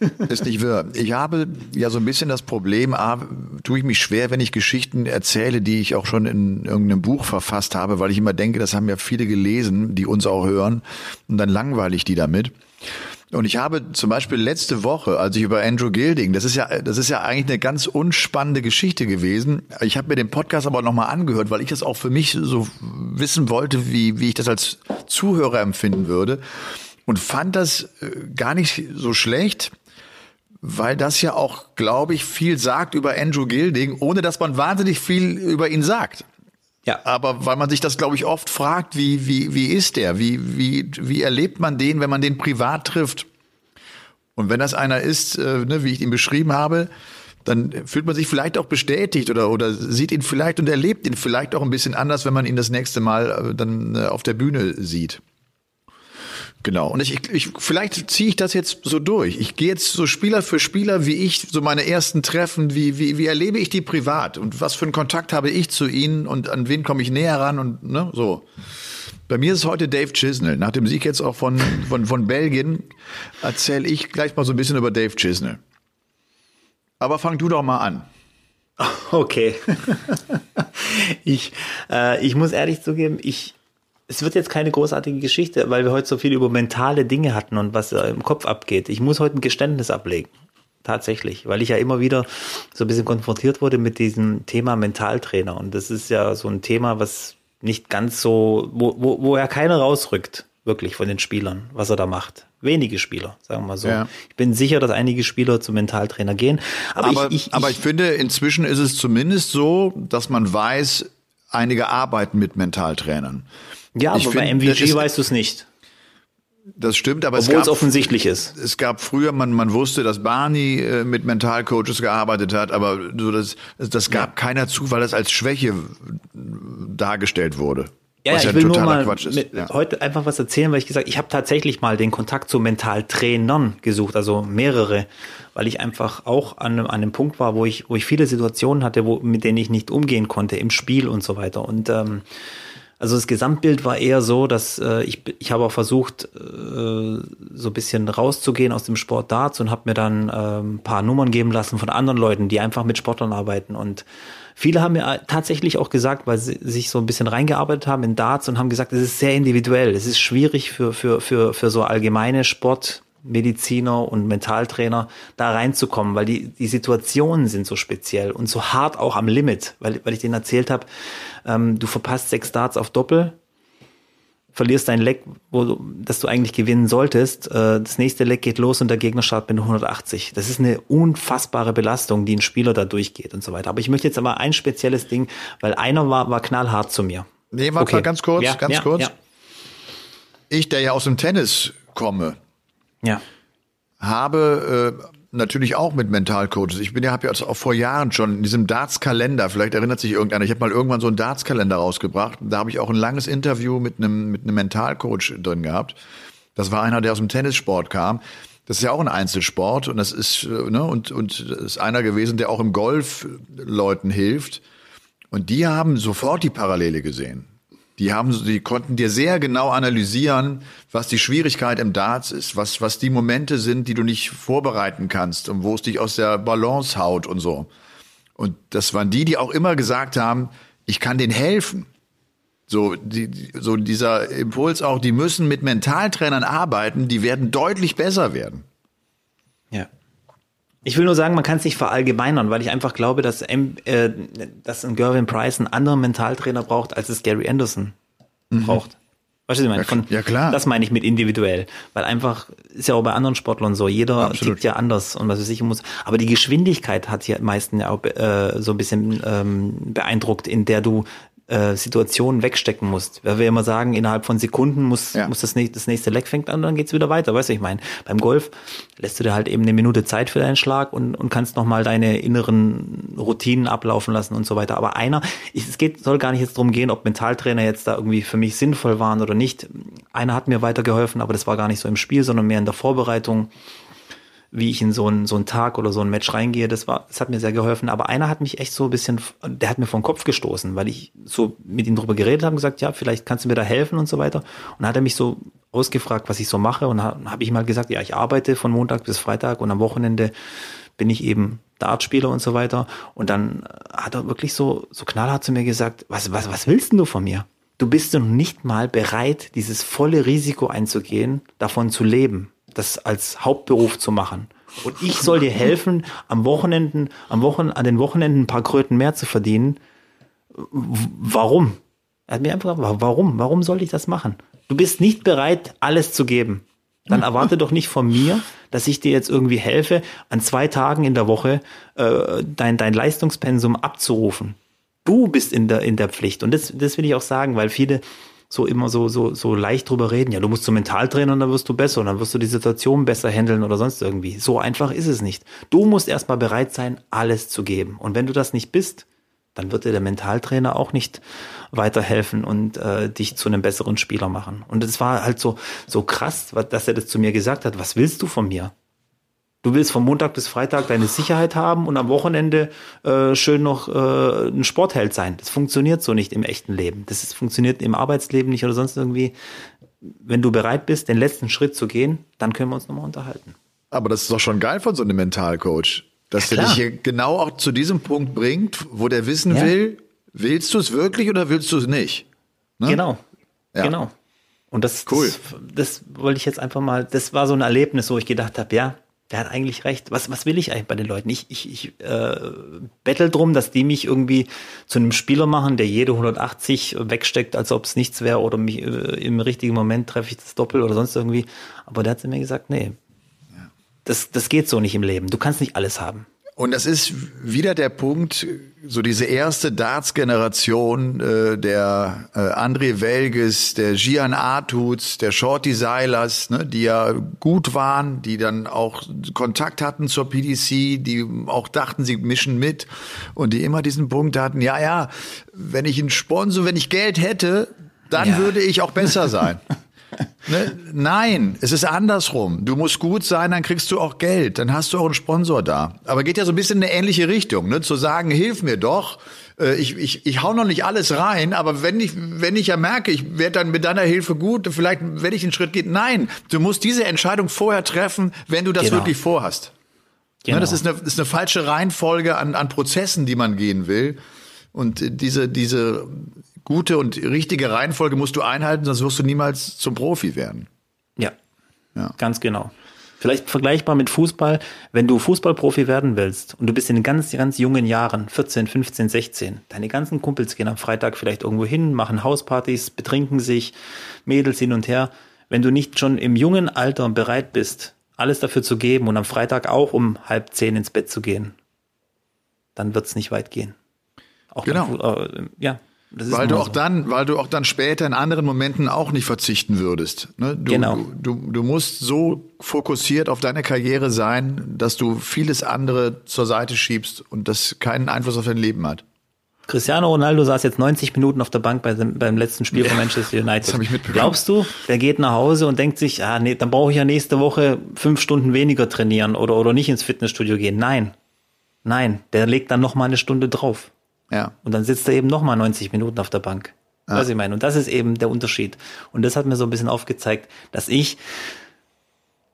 Ist nicht wirr. Ich habe ja so ein bisschen das Problem, A, tue ich mich schwer, wenn ich Geschichten erzähle, die ich auch schon in irgendeinem Buch verfasst habe, weil ich immer denke, das haben ja viele gelesen, die uns auch hören, und dann langweile ich die damit. Und ich habe zum Beispiel letzte Woche, als ich über Andrew Gilding, das ist ja, das ist ja eigentlich eine ganz unspannende Geschichte gewesen. Ich habe mir den Podcast aber nochmal angehört, weil ich das auch für mich so wissen wollte, wie, wie ich das als Zuhörer empfinden würde. und fand das äh, gar nicht so schlecht, weil das ja auch, glaube ich, viel sagt über Andrew Gilding, ohne dass man wahnsinnig viel über ihn sagt. Ja. Aber weil man sich das, glaube ich, oft fragt, wie, wie, wie ist der? Wie, wie, wie erlebt man den, wenn man den privat trifft? Und wenn das einer ist, äh, ne, wie ich ihn beschrieben habe, dann fühlt man sich vielleicht auch bestätigt oder, oder sieht ihn vielleicht und erlebt ihn vielleicht auch ein bisschen anders, wenn man ihn das nächste Mal äh, dann äh, auf der Bühne sieht. Genau. Und ich, ich vielleicht ziehe ich das jetzt so durch. Ich gehe jetzt so Spieler für Spieler, wie ich so meine ersten Treffen, wie, wie, wie erlebe ich die privat und was für einen Kontakt habe ich zu ihnen und an wen komme ich näher ran und ne, so. Bei mir ist es heute Dave Chisnell. Nach dem Sieg jetzt auch von, von, von Belgien erzähle ich gleich mal so ein bisschen über Dave Chisnell. Aber fang du doch mal an. Okay. ich, äh, ich muss ehrlich zugeben, ich, es wird jetzt keine großartige Geschichte, weil wir heute so viel über mentale Dinge hatten und was im Kopf abgeht. Ich muss heute ein Geständnis ablegen. Tatsächlich, weil ich ja immer wieder so ein bisschen konfrontiert wurde mit diesem Thema Mentaltrainer. Und das ist ja so ein Thema, was nicht ganz so, wo, wo, wo er keiner rausrückt, wirklich von den Spielern, was er da macht. Wenige Spieler, sagen wir mal so. Ja. Ich bin sicher, dass einige Spieler zum Mentaltrainer gehen. Aber, aber, ich, ich, aber ich finde, inzwischen ist es zumindest so, dass man weiß, einige arbeiten mit Mentaltrainern. Ja, aber bei MVG weißt du es nicht. Das stimmt, aber Obwohl es, gab, es offensichtlich ist. Es gab früher, man, man wusste, dass Barney äh, mit Mentalcoaches gearbeitet hat, aber so das, das gab ja. keiner zu, weil das als Schwäche dargestellt wurde. Ja, was ja, ich will nur mal mit, ja. heute einfach was erzählen, weil ich gesagt, ich habe tatsächlich mal den Kontakt zu Mentaltrainern gesucht, also mehrere, weil ich einfach auch an, an einem Punkt war, wo ich, wo ich viele Situationen hatte, wo, mit denen ich nicht umgehen konnte im Spiel und so weiter. Und ähm, also das Gesamtbild war eher so, dass äh, ich, ich habe auch versucht, äh, so ein bisschen rauszugehen aus dem Sport Darts und habe mir dann äh, ein paar Nummern geben lassen von anderen Leuten, die einfach mit Sportlern arbeiten. Und viele haben mir tatsächlich auch gesagt, weil sie sich so ein bisschen reingearbeitet haben in Darts und haben gesagt, es ist sehr individuell. Es ist schwierig für, für, für, für so allgemeine Sport. Mediziner und Mentaltrainer da reinzukommen, weil die, die Situationen sind so speziell und so hart auch am Limit, weil, weil ich denen erzählt habe, ähm, du verpasst sechs Starts auf Doppel, verlierst dein Leck, wo du, das du eigentlich gewinnen solltest. Äh, das nächste Leck geht los und der Gegner startet mit 180. Das ist eine unfassbare Belastung, die ein Spieler da durchgeht und so weiter. Aber ich möchte jetzt aber ein spezielles Ding, weil einer war, war knallhart zu mir. Nee, warte okay. mal ganz kurz, ja, ganz ja, kurz. Ja. Ich, der ja aus dem Tennis komme, ja. habe äh, natürlich auch mit Mentalcoaches. Ich bin ja, habe ja auch vor Jahren schon in diesem Darts-Kalender, vielleicht erinnert sich irgendeiner, ich habe mal irgendwann so einen Darts-Kalender rausgebracht. Da habe ich auch ein langes Interview mit einem, mit einem Mentalcoach drin gehabt. Das war einer, der aus dem Tennissport kam. Das ist ja auch ein Einzelsport und das ist, äh, ne, und, und ist einer gewesen, der auch im Golf Leuten hilft. Und die haben sofort die Parallele gesehen. Die haben, die konnten dir sehr genau analysieren, was die Schwierigkeit im Darts ist, was, was die Momente sind, die du nicht vorbereiten kannst und wo es dich aus der Balance haut und so. Und das waren die, die auch immer gesagt haben, ich kann denen helfen. So, die, so dieser Impuls auch, die müssen mit Mentaltrainern arbeiten, die werden deutlich besser werden. Ja. Ich will nur sagen, man kann es nicht verallgemeinern, weil ich einfach glaube, dass, äh, dass ein Gervin Price einen anderen Mentaltrainer braucht, als es Gary Anderson mhm. braucht. Weißt du, was ich meine? Von, ja, klar. Das meine ich mit individuell. Weil einfach, ist ja auch bei anderen Sportlern so, jeder Absolut. tickt ja anders und was weiß ich muss. Aber die Geschwindigkeit hat ja meisten ja auch äh, so ein bisschen ähm, beeindruckt, in der du äh, Situationen wegstecken musst. Weil wir immer sagen, innerhalb von Sekunden muss, ja. muss das, nächste, das nächste Leck fängt an, dann geht's wieder weiter. Weißt du, ich meine, beim Golf lässt du dir halt eben eine Minute Zeit für deinen Schlag und, und kannst nochmal deine inneren Routinen ablaufen lassen und so weiter. Aber einer, es geht, soll gar nicht jetzt drum gehen, ob Mentaltrainer jetzt da irgendwie für mich sinnvoll waren oder nicht. Einer hat mir weitergeholfen, aber das war gar nicht so im Spiel, sondern mehr in der Vorbereitung wie ich in so einen, so einen Tag oder so ein Match reingehe, das war, das hat mir sehr geholfen. Aber einer hat mich echt so ein bisschen, der hat mir vor den Kopf gestoßen, weil ich so mit ihm drüber geredet habe und gesagt, ja, vielleicht kannst du mir da helfen und so weiter. Und dann hat er mich so ausgefragt, was ich so mache. Und habe ich mal gesagt, ja, ich arbeite von Montag bis Freitag und am Wochenende bin ich eben Dartspieler und so weiter. Und dann hat er wirklich so, so knallhart zu mir gesagt, was, was, was willst denn du von mir? Du bist noch nicht mal bereit, dieses volle Risiko einzugehen, davon zu leben das als Hauptberuf zu machen. Und ich soll dir helfen, am Wochenenden, am Wochen, an den Wochenenden ein paar Kröten mehr zu verdienen. Warum? Er hat mir einfach gesagt, warum? Warum soll ich das machen? Du bist nicht bereit, alles zu geben. Dann erwarte doch nicht von mir, dass ich dir jetzt irgendwie helfe, an zwei Tagen in der Woche äh, dein, dein Leistungspensum abzurufen. Du bist in der, in der Pflicht. Und das, das will ich auch sagen, weil viele so immer so, so, so leicht drüber reden. Ja, du musst zum Mentaltrainer und dann wirst du besser und dann wirst du die Situation besser handeln oder sonst irgendwie. So einfach ist es nicht. Du musst erstmal bereit sein, alles zu geben. Und wenn du das nicht bist, dann wird dir der Mentaltrainer auch nicht weiterhelfen und äh, dich zu einem besseren Spieler machen. Und es war halt so, so krass, dass er das zu mir gesagt hat. Was willst du von mir? Du willst von Montag bis Freitag deine Sicherheit haben und am Wochenende äh, schön noch äh, ein Sportheld sein. Das funktioniert so nicht im echten Leben. Das ist, funktioniert im Arbeitsleben nicht oder sonst irgendwie. Wenn du bereit bist, den letzten Schritt zu gehen, dann können wir uns nochmal unterhalten. Aber das ist doch schon geil von so einem Mentalcoach, dass Ja, der dich hier genau auch zu diesem Punkt bringt, wo der wissen Ja. will, willst du es wirklich oder willst du es nicht? Ne? Genau. Ja. Genau. Und das, Cool. das, das wollte ich jetzt einfach mal, das war so ein Erlebnis, wo ich gedacht habe, ja, der hat eigentlich recht. Was, was will ich eigentlich bei den Leuten? Ich, ich, ich äh, bettel drum, dass die mich irgendwie zu einem Spieler machen, der jede 180 wegsteckt, als ob es nichts wäre oder mich äh, im richtigen Moment treffe ich das Doppel oder sonst irgendwie. Aber der hat mir gesagt, nee, das, das geht so nicht im Leben. Du kannst nicht alles haben. Und das ist wieder der Punkt, so diese erste Darts-Generation, äh, der äh, André Welges, der Gian Artuts, der Shorty Seilers, ne, die ja gut waren, die dann auch Kontakt hatten zur PDC, die auch dachten, sie mischen mit und die immer diesen Punkt hatten, ja, ja, wenn ich einen Sponsor, wenn ich Geld hätte, dann Ja. würde ich auch besser sein. Ne? Nein, es ist andersrum. Du musst gut sein, dann kriegst du auch Geld, dann hast du auch einen Sponsor da. Aber geht ja so ein bisschen in eine ähnliche Richtung, ne? zu sagen, hilf mir doch. Äh, Ich, ich, ich hau noch nicht alles rein, aber wenn ich, wenn ich ja merke, ich werde dann mit deiner Hilfe gut, vielleicht werde ich einen Schritt gehen. Nein, du musst diese Entscheidung vorher treffen, wenn du das Genau. wirklich vorhast. Genau. Ne, das ist eine, ist eine falsche Reihenfolge an, an Prozessen, die man gehen will. Und diese, diese gute und richtige Reihenfolge musst du einhalten, sonst wirst du niemals zum Profi werden. Ja. Ja. Ganz genau. Vielleicht vergleichbar mit Fußball, wenn du Fußballprofi werden willst und du bist in den ganz, ganz jungen Jahren, 14, 15, 16, deine ganzen Kumpels gehen am Freitag vielleicht irgendwo hin, machen Hauspartys, betrinken sich, Mädels hin und her. Wenn du nicht schon im jungen Alter bereit bist, alles dafür zu geben und am Freitag auch um halb zehn ins Bett zu gehen, dann wird's nicht weit gehen. Auch Genau. Fu- äh, ja, Weil du mal auch so. dann, weil du auch dann später in anderen Momenten auch nicht verzichten würdest. Ne? Du, Genau. du, du, du musst so fokussiert auf deine Karriere sein, dass du vieles andere zur Seite schiebst und das keinen Einfluss auf dein Leben hat. Cristiano Ronaldo saß jetzt 90 Minuten auf der Bank bei dem, beim letzten Spiel von Manchester United. das ich mitbekommen. Glaubst du, der geht nach Hause und denkt sich, ah, nee, dann brauche ich ja nächste Woche fünf Stunden weniger trainieren oder, oder nicht ins Fitnessstudio gehen? Nein. Nein, der legt dann noch mal eine Stunde drauf. Ja. Und dann sitzt er eben noch mal 90 Minuten auf der Bank. Was ich meine. Und das ist eben der Unterschied. Und das hat mir so ein bisschen aufgezeigt, dass ich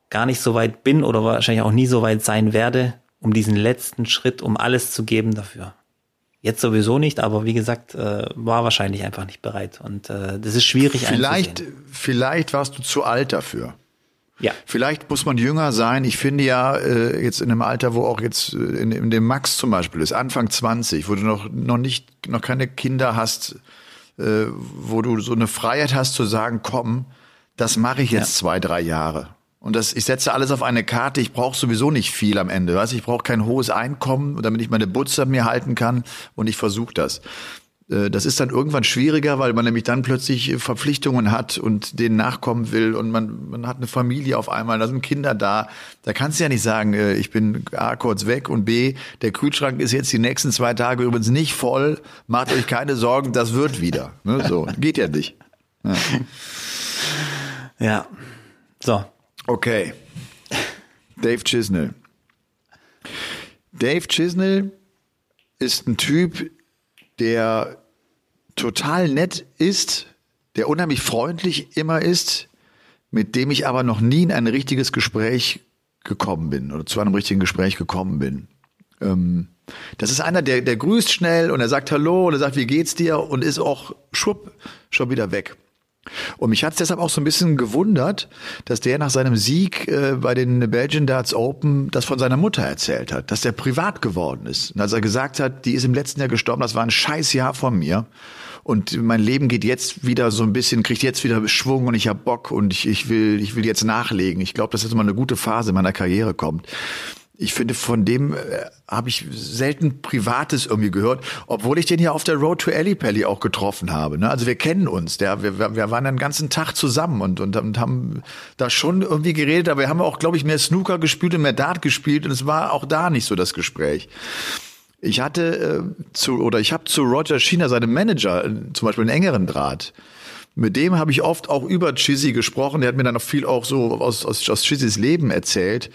gar nicht so weit bin oder wahrscheinlich auch nie so weit sein werde, um diesen letzten Schritt, um alles zu geben dafür. Jetzt sowieso nicht, aber wie gesagt, äh, war wahrscheinlich einfach nicht bereit. Und äh, das ist schwierig Vielleicht, vielleicht warst du zu alt dafür. Ja, Vielleicht muss man jünger sein. Ich finde ja äh, jetzt in einem Alter, wo auch jetzt äh, in, in dem Max zum Beispiel ist, Anfang 20, wo du noch noch nicht noch keine Kinder hast, äh, wo du so eine Freiheit hast zu sagen, komm, das mache ich jetzt zwei drei Jahre. Und das, ich setze alles auf eine Karte. Ich brauche sowieso nicht viel am Ende. Weißt? Ich brauche kein hohes Einkommen, damit ich meine Butze mir halten kann. Und ich versuche das. Äh, Das ist dann irgendwann schwieriger, weil man nämlich dann plötzlich äh, Verpflichtungen hat und denen nachkommen will und man, man hat eine Familie auf einmal, da sind Kinder da. Da kannst du ja nicht sagen, äh, ich bin A kurz weg und B, der Kühlschrank ist jetzt die nächsten zwei Tage übrigens nicht voll. Macht euch keine Sorgen, das wird wieder. Ne? So, geht ja nicht. ja. So, Okay. Dave Chisnell. Dave Chisnell ist ein Typ, der total nett ist, der unheimlich freundlich immer ist, mit dem ich aber noch nie in ein richtiges Gespräch gekommen bin oder zu einem richtigen Gespräch gekommen bin. Ähm, das ist einer, der, der grüßt schnell und er sagt Hallo und er sagt, wie geht's dir und ist auch schwupp schon wieder weg. Und mich hat es deshalb auch so ein bisschen gewundert, dass der nach seinem Sieg äh, bei den Belgian Darts Open das von seiner Mutter erzählt hat, dass der privat geworden ist. Und als er gesagt hat, die ist im letzten Jahr gestorben, das war ein scheiß Jahr von mir. und mein Leben geht jetzt wieder so ein bisschen, kriegt jetzt wieder Schwung und ich habe Bock und ich, ich will, ich will jetzt nachlegen. Ich glaube, dass jetzt mal eine gute Phase meiner Karriere kommt ich finde, von dem äh, habe ich selten Privates irgendwie gehört, obwohl ich den ja auf der Road to Ellipelli auch getroffen habe. Ne? Also wir kennen uns, der, wir, wir waren den ganzen Tag zusammen und, und, und haben da schon irgendwie geredet, aber wir haben auch, glaube ich, mehr Snooker gespielt und mehr Dart gespielt und es war auch da nicht so das Gespräch. Ich hatte äh, zu, oder ich habe zu Roger China, seinem Manager, äh, zum Beispiel einen engeren Draht. Mit dem habe ich oft auch über Chizzy gesprochen. Der hat mir dann noch viel auch so aus, aus, aus Chizzys Leben erzählt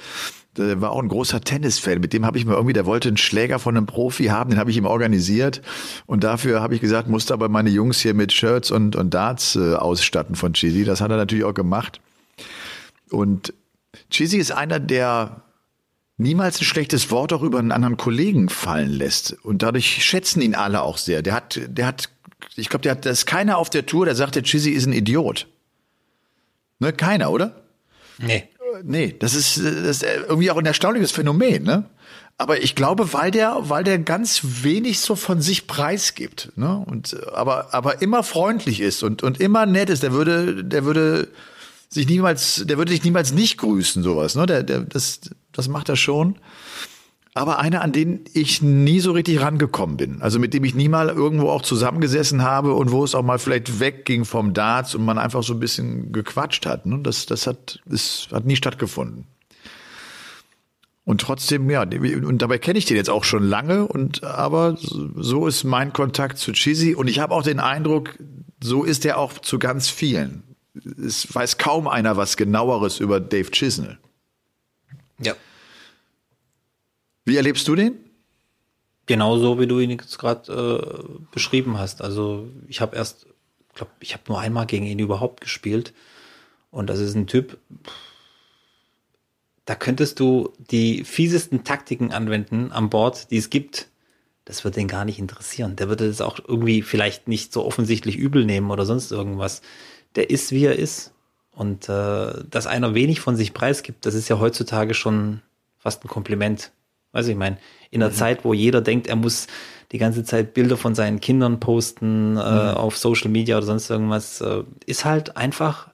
der war auch ein großer Tennisfan. Mit dem habe ich mir irgendwie, der wollte einen Schläger von einem Profi haben, den habe ich ihm organisiert. Und dafür habe ich gesagt, musste aber meine Jungs hier mit Shirts und, und Darts äh, ausstatten von Cheesy. Das hat er natürlich auch gemacht. Und Cheesy ist einer, der niemals ein schlechtes Wort auch über einen anderen Kollegen fallen lässt. Und dadurch schätzen ihn alle auch sehr. Der hat, der hat, ich glaube, der hat, da ist keiner auf der Tour, der sagt, der Chizzy ist ein Idiot. Ne, keiner, oder? Nee nee, das ist, das ist irgendwie auch ein erstaunliches Phänomen, ne? Aber ich glaube, weil der, weil der ganz wenig so von sich preisgibt, ne? Und aber, aber immer freundlich ist und und immer nett ist. Der würde, der würde sich niemals, der würde dich niemals nicht grüßen, sowas, ne? Der, der, das, das macht er schon aber einer, an den ich nie so richtig rangekommen bin. Also mit dem ich nie mal irgendwo auch zusammengesessen habe und wo es auch mal vielleicht wegging vom Darts und man einfach so ein bisschen gequatscht hat. Ne? Das, das hat, das hat nie stattgefunden. Und trotzdem, ja, und dabei kenne ich den jetzt auch schon lange und aber so ist mein Kontakt zu Chizzy und ich habe auch den Eindruck, so ist er auch zu ganz vielen. Es weiß kaum einer was genaueres über Dave Chisnell. Ja. Wie erlebst du den? Genauso wie du ihn jetzt gerade äh, beschrieben hast. Also ich habe erst, glaube, ich habe nur einmal gegen ihn überhaupt gespielt. Und das ist ein Typ, da könntest du die fiesesten Taktiken anwenden an Bord, die es gibt. Das wird den gar nicht interessieren. Der würde es auch irgendwie vielleicht nicht so offensichtlich übel nehmen oder sonst irgendwas. Der ist, wie er ist. Und äh, dass einer wenig von sich preisgibt, das ist ja heutzutage schon fast ein Kompliment. Weiß ich meine, in der mhm. Zeit, wo jeder denkt, er muss die ganze Zeit Bilder von seinen Kindern posten äh, mhm. auf Social Media oder sonst irgendwas, äh, ist halt einfach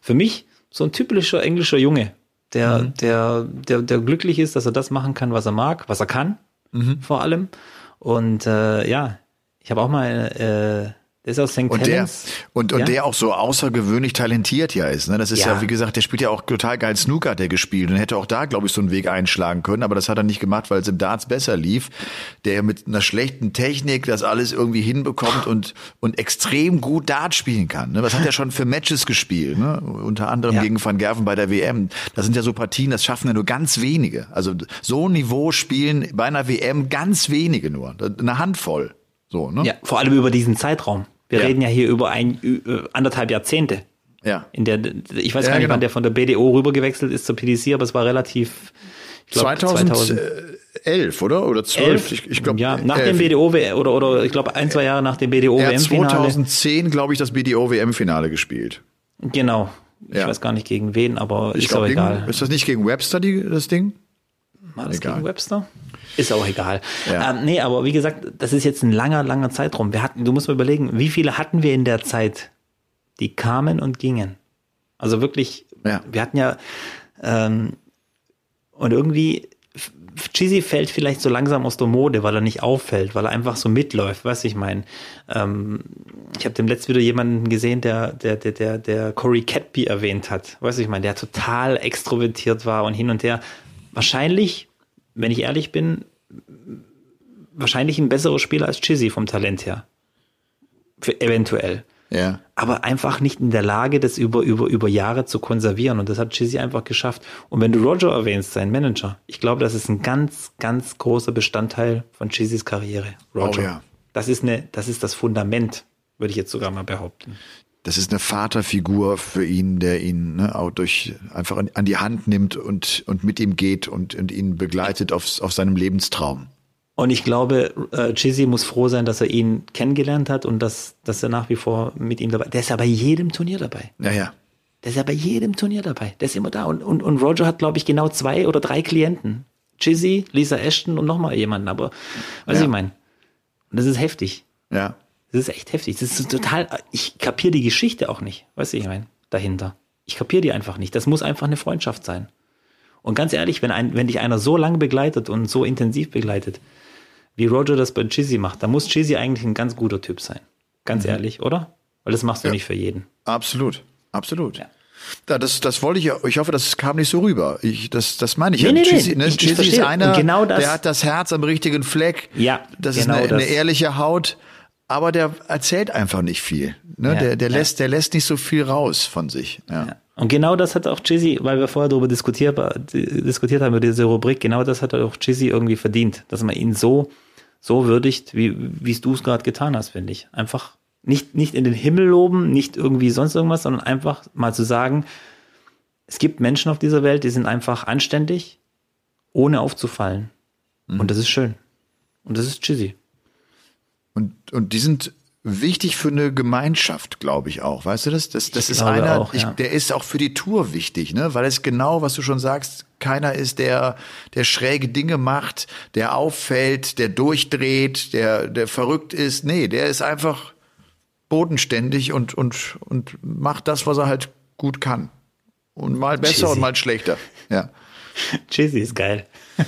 für mich so ein typischer englischer Junge, der, mhm. der, der, der glücklich ist, dass er das machen kann, was er mag, was er kann, mhm. vor allem. Und äh, ja, ich habe auch mal äh, der ist aus St. Und der, und, und ja? der auch so außergewöhnlich talentiert ja ist. Ne? Das ist ja. ja. wie gesagt, der spielt ja auch total geil Snooker, der gespielt und hätte auch da, glaube ich, so einen Weg einschlagen können, aber das hat er nicht gemacht, weil es im Darts besser lief. Der mit einer schlechten Technik das alles irgendwie hinbekommt und, und extrem gut Dart spielen kann. Ne? Was hat er schon für Matches gespielt? Ne? Unter anderem ja. gegen Van Gerven bei der WM. Das sind ja so Partien, das schaffen ja nur ganz wenige. Also so ein Niveau spielen bei einer WM ganz wenige nur. Eine Handvoll. So, ne? Ja, vor allem über diesen Zeitraum. Wir ja. reden ja hier über ein äh, anderthalb Jahrzehnte. Ja. In der, ich weiß ja, gar nicht, genau. wann der von der BDO rübergewechselt ist zur PDC, aber es war relativ. Ich glaub, 2011, oder? Oder 12? Ich, ich glaube. Ja, nach 11. dem BDO oder oder ich glaube ein zwei Jahre nach dem BDO WM Finale. 2010 glaube ich das BDO WM Finale gespielt. Genau. Ich ja. weiß gar nicht gegen wen, aber ich ist glaub, auch egal. Gegen, ist das nicht gegen Webster die, das Ding? War das egal. gegen Webster? Ist auch egal. Ja. Ähm, nee, aber wie gesagt, das ist jetzt ein langer, langer Zeitraum. Wir hatten, du musst mal überlegen, wie viele hatten wir in der Zeit, die kamen und gingen? Also wirklich, ja. wir hatten ja, ähm, und irgendwie, Cheesy fällt vielleicht so langsam aus der Mode, weil er nicht auffällt, weil er einfach so mitläuft, weißt du, ich meine. Ähm, ich habe dem letzten wieder jemanden gesehen, der, der, der, der, der Corey Catby erwähnt hat, weißt du, ich meine, der total extrovertiert war und hin und her. Wahrscheinlich wenn ich ehrlich bin, wahrscheinlich ein besserer Spieler als Chizzy vom Talent her. Für, eventuell. Ja. Aber einfach nicht in der Lage, das über, über, über Jahre zu konservieren. Und das hat Chizzy einfach geschafft. Und wenn du Roger erwähnst, sein Manager, ich glaube, das ist ein ganz, ganz großer Bestandteil von Chizzys Karriere. Roger. Oh, ja. Das ist eine, das ist das Fundament, würde ich jetzt sogar mal behaupten das ist eine Vaterfigur für ihn, der ihn ne, auch durch einfach an, an, die Hand nimmt und, und mit ihm geht und, und ihn begleitet auf, auf seinem Lebenstraum. Und ich glaube, äh, Chizzy muss froh sein, dass er ihn kennengelernt hat und dass, dass er nach wie vor mit ihm dabei Der ist ja bei jedem Turnier dabei. Ja, ja. Der ist ja bei jedem Turnier dabei. Der ist immer da. Und, und, und Roger hat, glaube ich, genau zwei oder drei Klienten. Chizzy, Lisa Ashton und nochmal jemanden. Aber, was ja. ich meine. Und das ist heftig. Ja. Das ist echt heftig. Das ist total, ich kapiere die Geschichte auch nicht. Weißt du, ich meine, dahinter. Ich kapiere die einfach nicht. Das muss einfach eine Freundschaft sein. Und ganz ehrlich, wenn, ein, wenn dich einer so lange begleitet und so intensiv begleitet, wie Roger das bei Chizzy macht, dann muss Chizzy eigentlich ein ganz guter Typ sein. Ganz mhm. ehrlich, oder? Weil das machst du ja. nicht für jeden. Absolut, absolut. Ja. Ja, das, das wollte ich, ich hoffe, das kam nicht so rüber. Ich, das, das meine ich nee, ja. Nee, Chizzy, ne? ich, Chizzy ist einer, genau der hat das Herz am richtigen Fleck. Ja, das genau ist eine, das. eine ehrliche Haut aber der erzählt einfach nicht viel. Ne? Ja, der, der, ja. lässt, der lässt nicht so viel raus von sich. Ja. ja. Und genau das hat auch Chizzy, weil wir vorher darüber diskutiert, diskutiert haben, über diese Rubrik, genau das hat auch Chizzy irgendwie verdient, dass man ihn so, so würdigt, wie du es gerade getan hast, finde ich. Einfach nicht, nicht in den Himmel loben, nicht irgendwie sonst irgendwas, sondern einfach mal zu sagen, es gibt Menschen auf dieser Welt, die sind einfach anständig, ohne aufzufallen. Mhm. Und das ist schön. Und das ist Chizzy. Und, und die sind wichtig für eine Gemeinschaft, glaube ich auch. Weißt du das? Das, das ist einer, auch, ja. ich, der ist auch für die Tour wichtig, ne? Weil es genau, was du schon sagst, keiner ist, der, der schräge Dinge macht, der auffällt, der durchdreht, der, der verrückt ist. Nee, der ist einfach bodenständig und, und, und macht das, was er halt gut kann. Und mal besser Cheesy. und mal schlechter. Ja. Cheesy ist geil.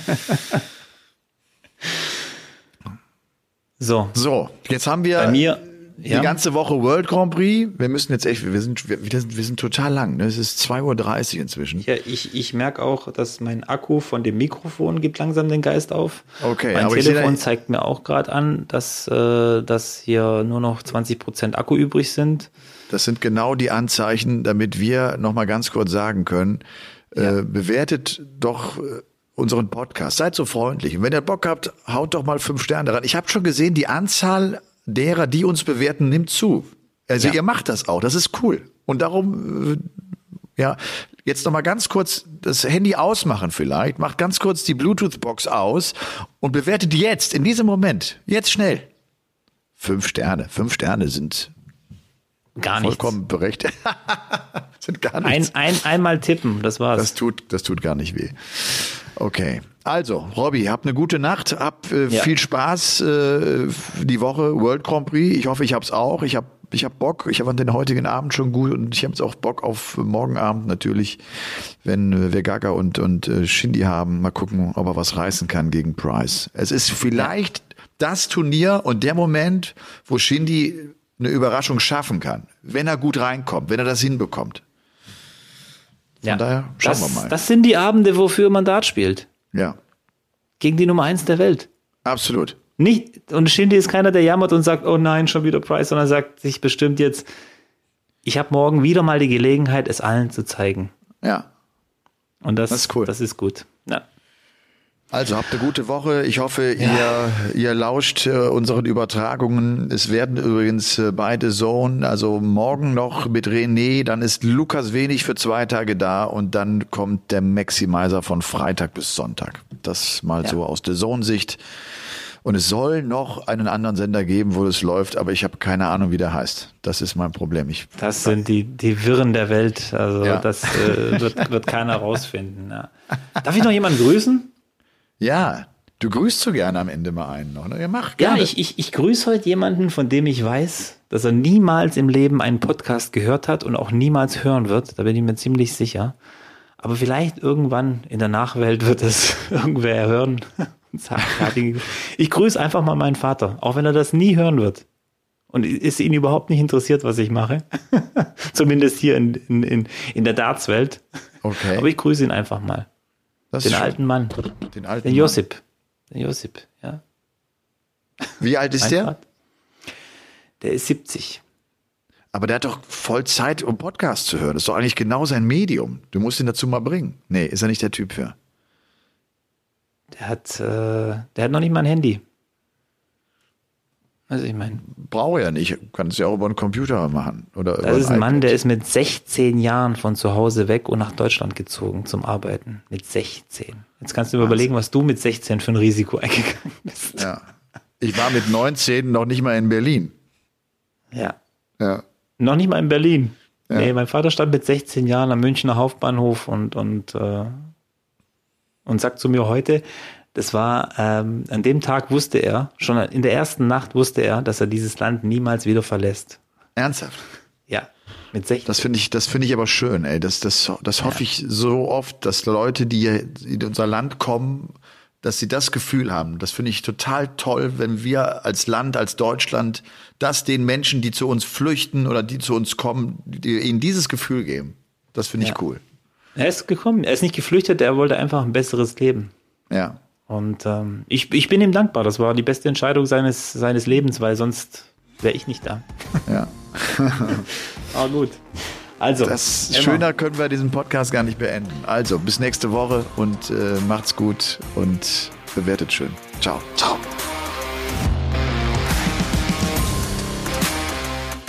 So. So, jetzt haben wir Bei mir, ja. die ganze Woche World Grand Prix. Wir müssen jetzt echt, wir sind, wir, wir sind total lang. Ne? Es ist 2.30 Uhr inzwischen. Ja, ich, ich merke auch, dass mein Akku von dem Mikrofon gibt langsam den Geist auf. Okay, mein aber Telefon zeigt mir auch gerade an, dass, äh, dass hier nur noch 20 Prozent Akku übrig sind. Das sind genau die Anzeichen, damit wir nochmal ganz kurz sagen können, ja. äh, bewertet doch äh, unseren Podcast. Seid so freundlich. Und wenn ihr Bock habt, haut doch mal fünf Sterne daran. Ich habe schon gesehen, die Anzahl derer, die uns bewerten, nimmt zu. Also ja. ihr macht das auch. Das ist cool. Und darum, äh, ja, jetzt noch mal ganz kurz das Handy ausmachen vielleicht. Macht ganz kurz die Bluetooth-Box aus und bewertet jetzt, in diesem Moment, jetzt schnell. Fünf Sterne. Fünf Sterne sind Gar nichts. Vollkommen berechtigt. sind gar nichts. Ein, ein, einmal tippen, das war's. Das tut, das tut gar nicht weh. Okay. Also, Robby, habt eine gute Nacht, habt äh, ja. viel Spaß äh, die Woche World Grand Prix. Ich hoffe, ich hab's auch. Ich hab ich hab Bock. Ich habe den heutigen Abend schon gut und ich habe jetzt auch Bock auf morgen Abend natürlich, wenn wir Gaga und und äh, Shindy haben. Mal gucken, ob er was reißen kann gegen Price. Es ist vielleicht das Turnier und der Moment, wo Shindy eine Überraschung schaffen kann, wenn er gut reinkommt, wenn er das hinbekommt. Von ja, daher schauen das, wir mal. Das sind die Abende, wofür man Dart spielt. Ja. Gegen die Nummer eins der Welt. Absolut. Nicht, und Shindy ist keiner, der jammert und sagt, oh nein, schon wieder Price, sondern sagt sich bestimmt jetzt, ich habe morgen wieder mal die Gelegenheit, es allen zu zeigen. Ja. Und das, das ist cool. Das ist gut. Ja. Also habt eine gute Woche. Ich hoffe, ja. ihr, ihr lauscht äh, unseren Übertragungen. Es werden übrigens äh, beide Zone, also morgen noch mit René, dann ist Lukas wenig für zwei Tage da und dann kommt der Maximizer von Freitag bis Sonntag. Das mal ja. so aus der Zone-Sicht. Und es soll noch einen anderen Sender geben, wo es läuft, aber ich habe keine Ahnung, wie der heißt. Das ist mein Problem. Ich, das sind die, die Wirren der Welt. Also ja. das äh, wird, wird keiner rausfinden. Ja. Darf ich noch jemanden grüßen? Ja, du grüßt so gerne am Ende mal einen noch. Ne? Ja, mach gerne. Ja, ich, ich, ich grüße heute jemanden, von dem ich weiß, dass er niemals im Leben einen Podcast gehört hat und auch niemals hören wird. Da bin ich mir ziemlich sicher. Aber vielleicht irgendwann in der Nachwelt wird es irgendwer hören ich grüße einfach mal meinen Vater, auch wenn er das nie hören wird. Und ist ihn überhaupt nicht interessiert, was ich mache. Zumindest hier in, in, in, in der Dartswelt. Okay. Aber ich grüße ihn einfach mal. Das den alten Mann. Den alten den Josip. Den Josip, ja. Wie alt ist der? Der ist 70. Aber der hat doch voll Zeit, um Podcast zu hören. Das ist doch eigentlich genau sein Medium. Du musst ihn dazu mal bringen. Nee, ist er nicht der Typ für. Der hat, äh, der hat noch nicht mal ein Handy. Also ich meine. Brauche ja nicht. Kann es ja auch über einen Computer machen. Oder das ist ein Mann, der ist mit 16 Jahren von zu Hause weg und nach Deutschland gezogen zum Arbeiten. Mit 16. Jetzt kannst du dir überlegen, was du mit 16 für ein Risiko eingegangen bist. Ja. Ich war mit 19 noch nicht mal in Berlin. Ja. Ja. Noch nicht mal in Berlin. Ja. Nee, mein Vater stand mit 16 Jahren am Münchner Hauptbahnhof und, und, äh, und sagt zu mir heute, Das war, ähm, an dem Tag wusste er, schon in der ersten Nacht wusste er, dass er dieses Land niemals wieder verlässt. Ernsthaft? Ja, mit 16. Das finde ich, das finde ich aber schön, ey. Das, das, das hoffe ich so oft, dass Leute, die in unser Land kommen, dass sie das Gefühl haben. Das finde ich total toll, wenn wir als Land, als Deutschland, das den Menschen, die zu uns flüchten oder die zu uns kommen, die, ihnen dieses Gefühl geben. Das finde ich Ja. cool. Er ist gekommen, er ist nicht geflüchtet, er wollte einfach ein besseres Leben. Ja. Und ähm, ich, ich bin ihm dankbar. Das war die beste Entscheidung seines, seines Lebens, weil sonst wäre ich nicht da. Ja. Aber gut. Also, Das Emma, schöner können wir diesen Podcast gar nicht beenden. Also, bis nächste Woche und äh, macht's gut und bewertet schön. Ciao. Ciao.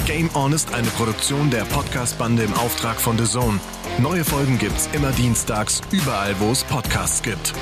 Game On ist eine Produktion der Podcast-Bande im Auftrag von The Zone. Neue Folgen gibt's immer dienstags, überall, wo es Podcasts gibt.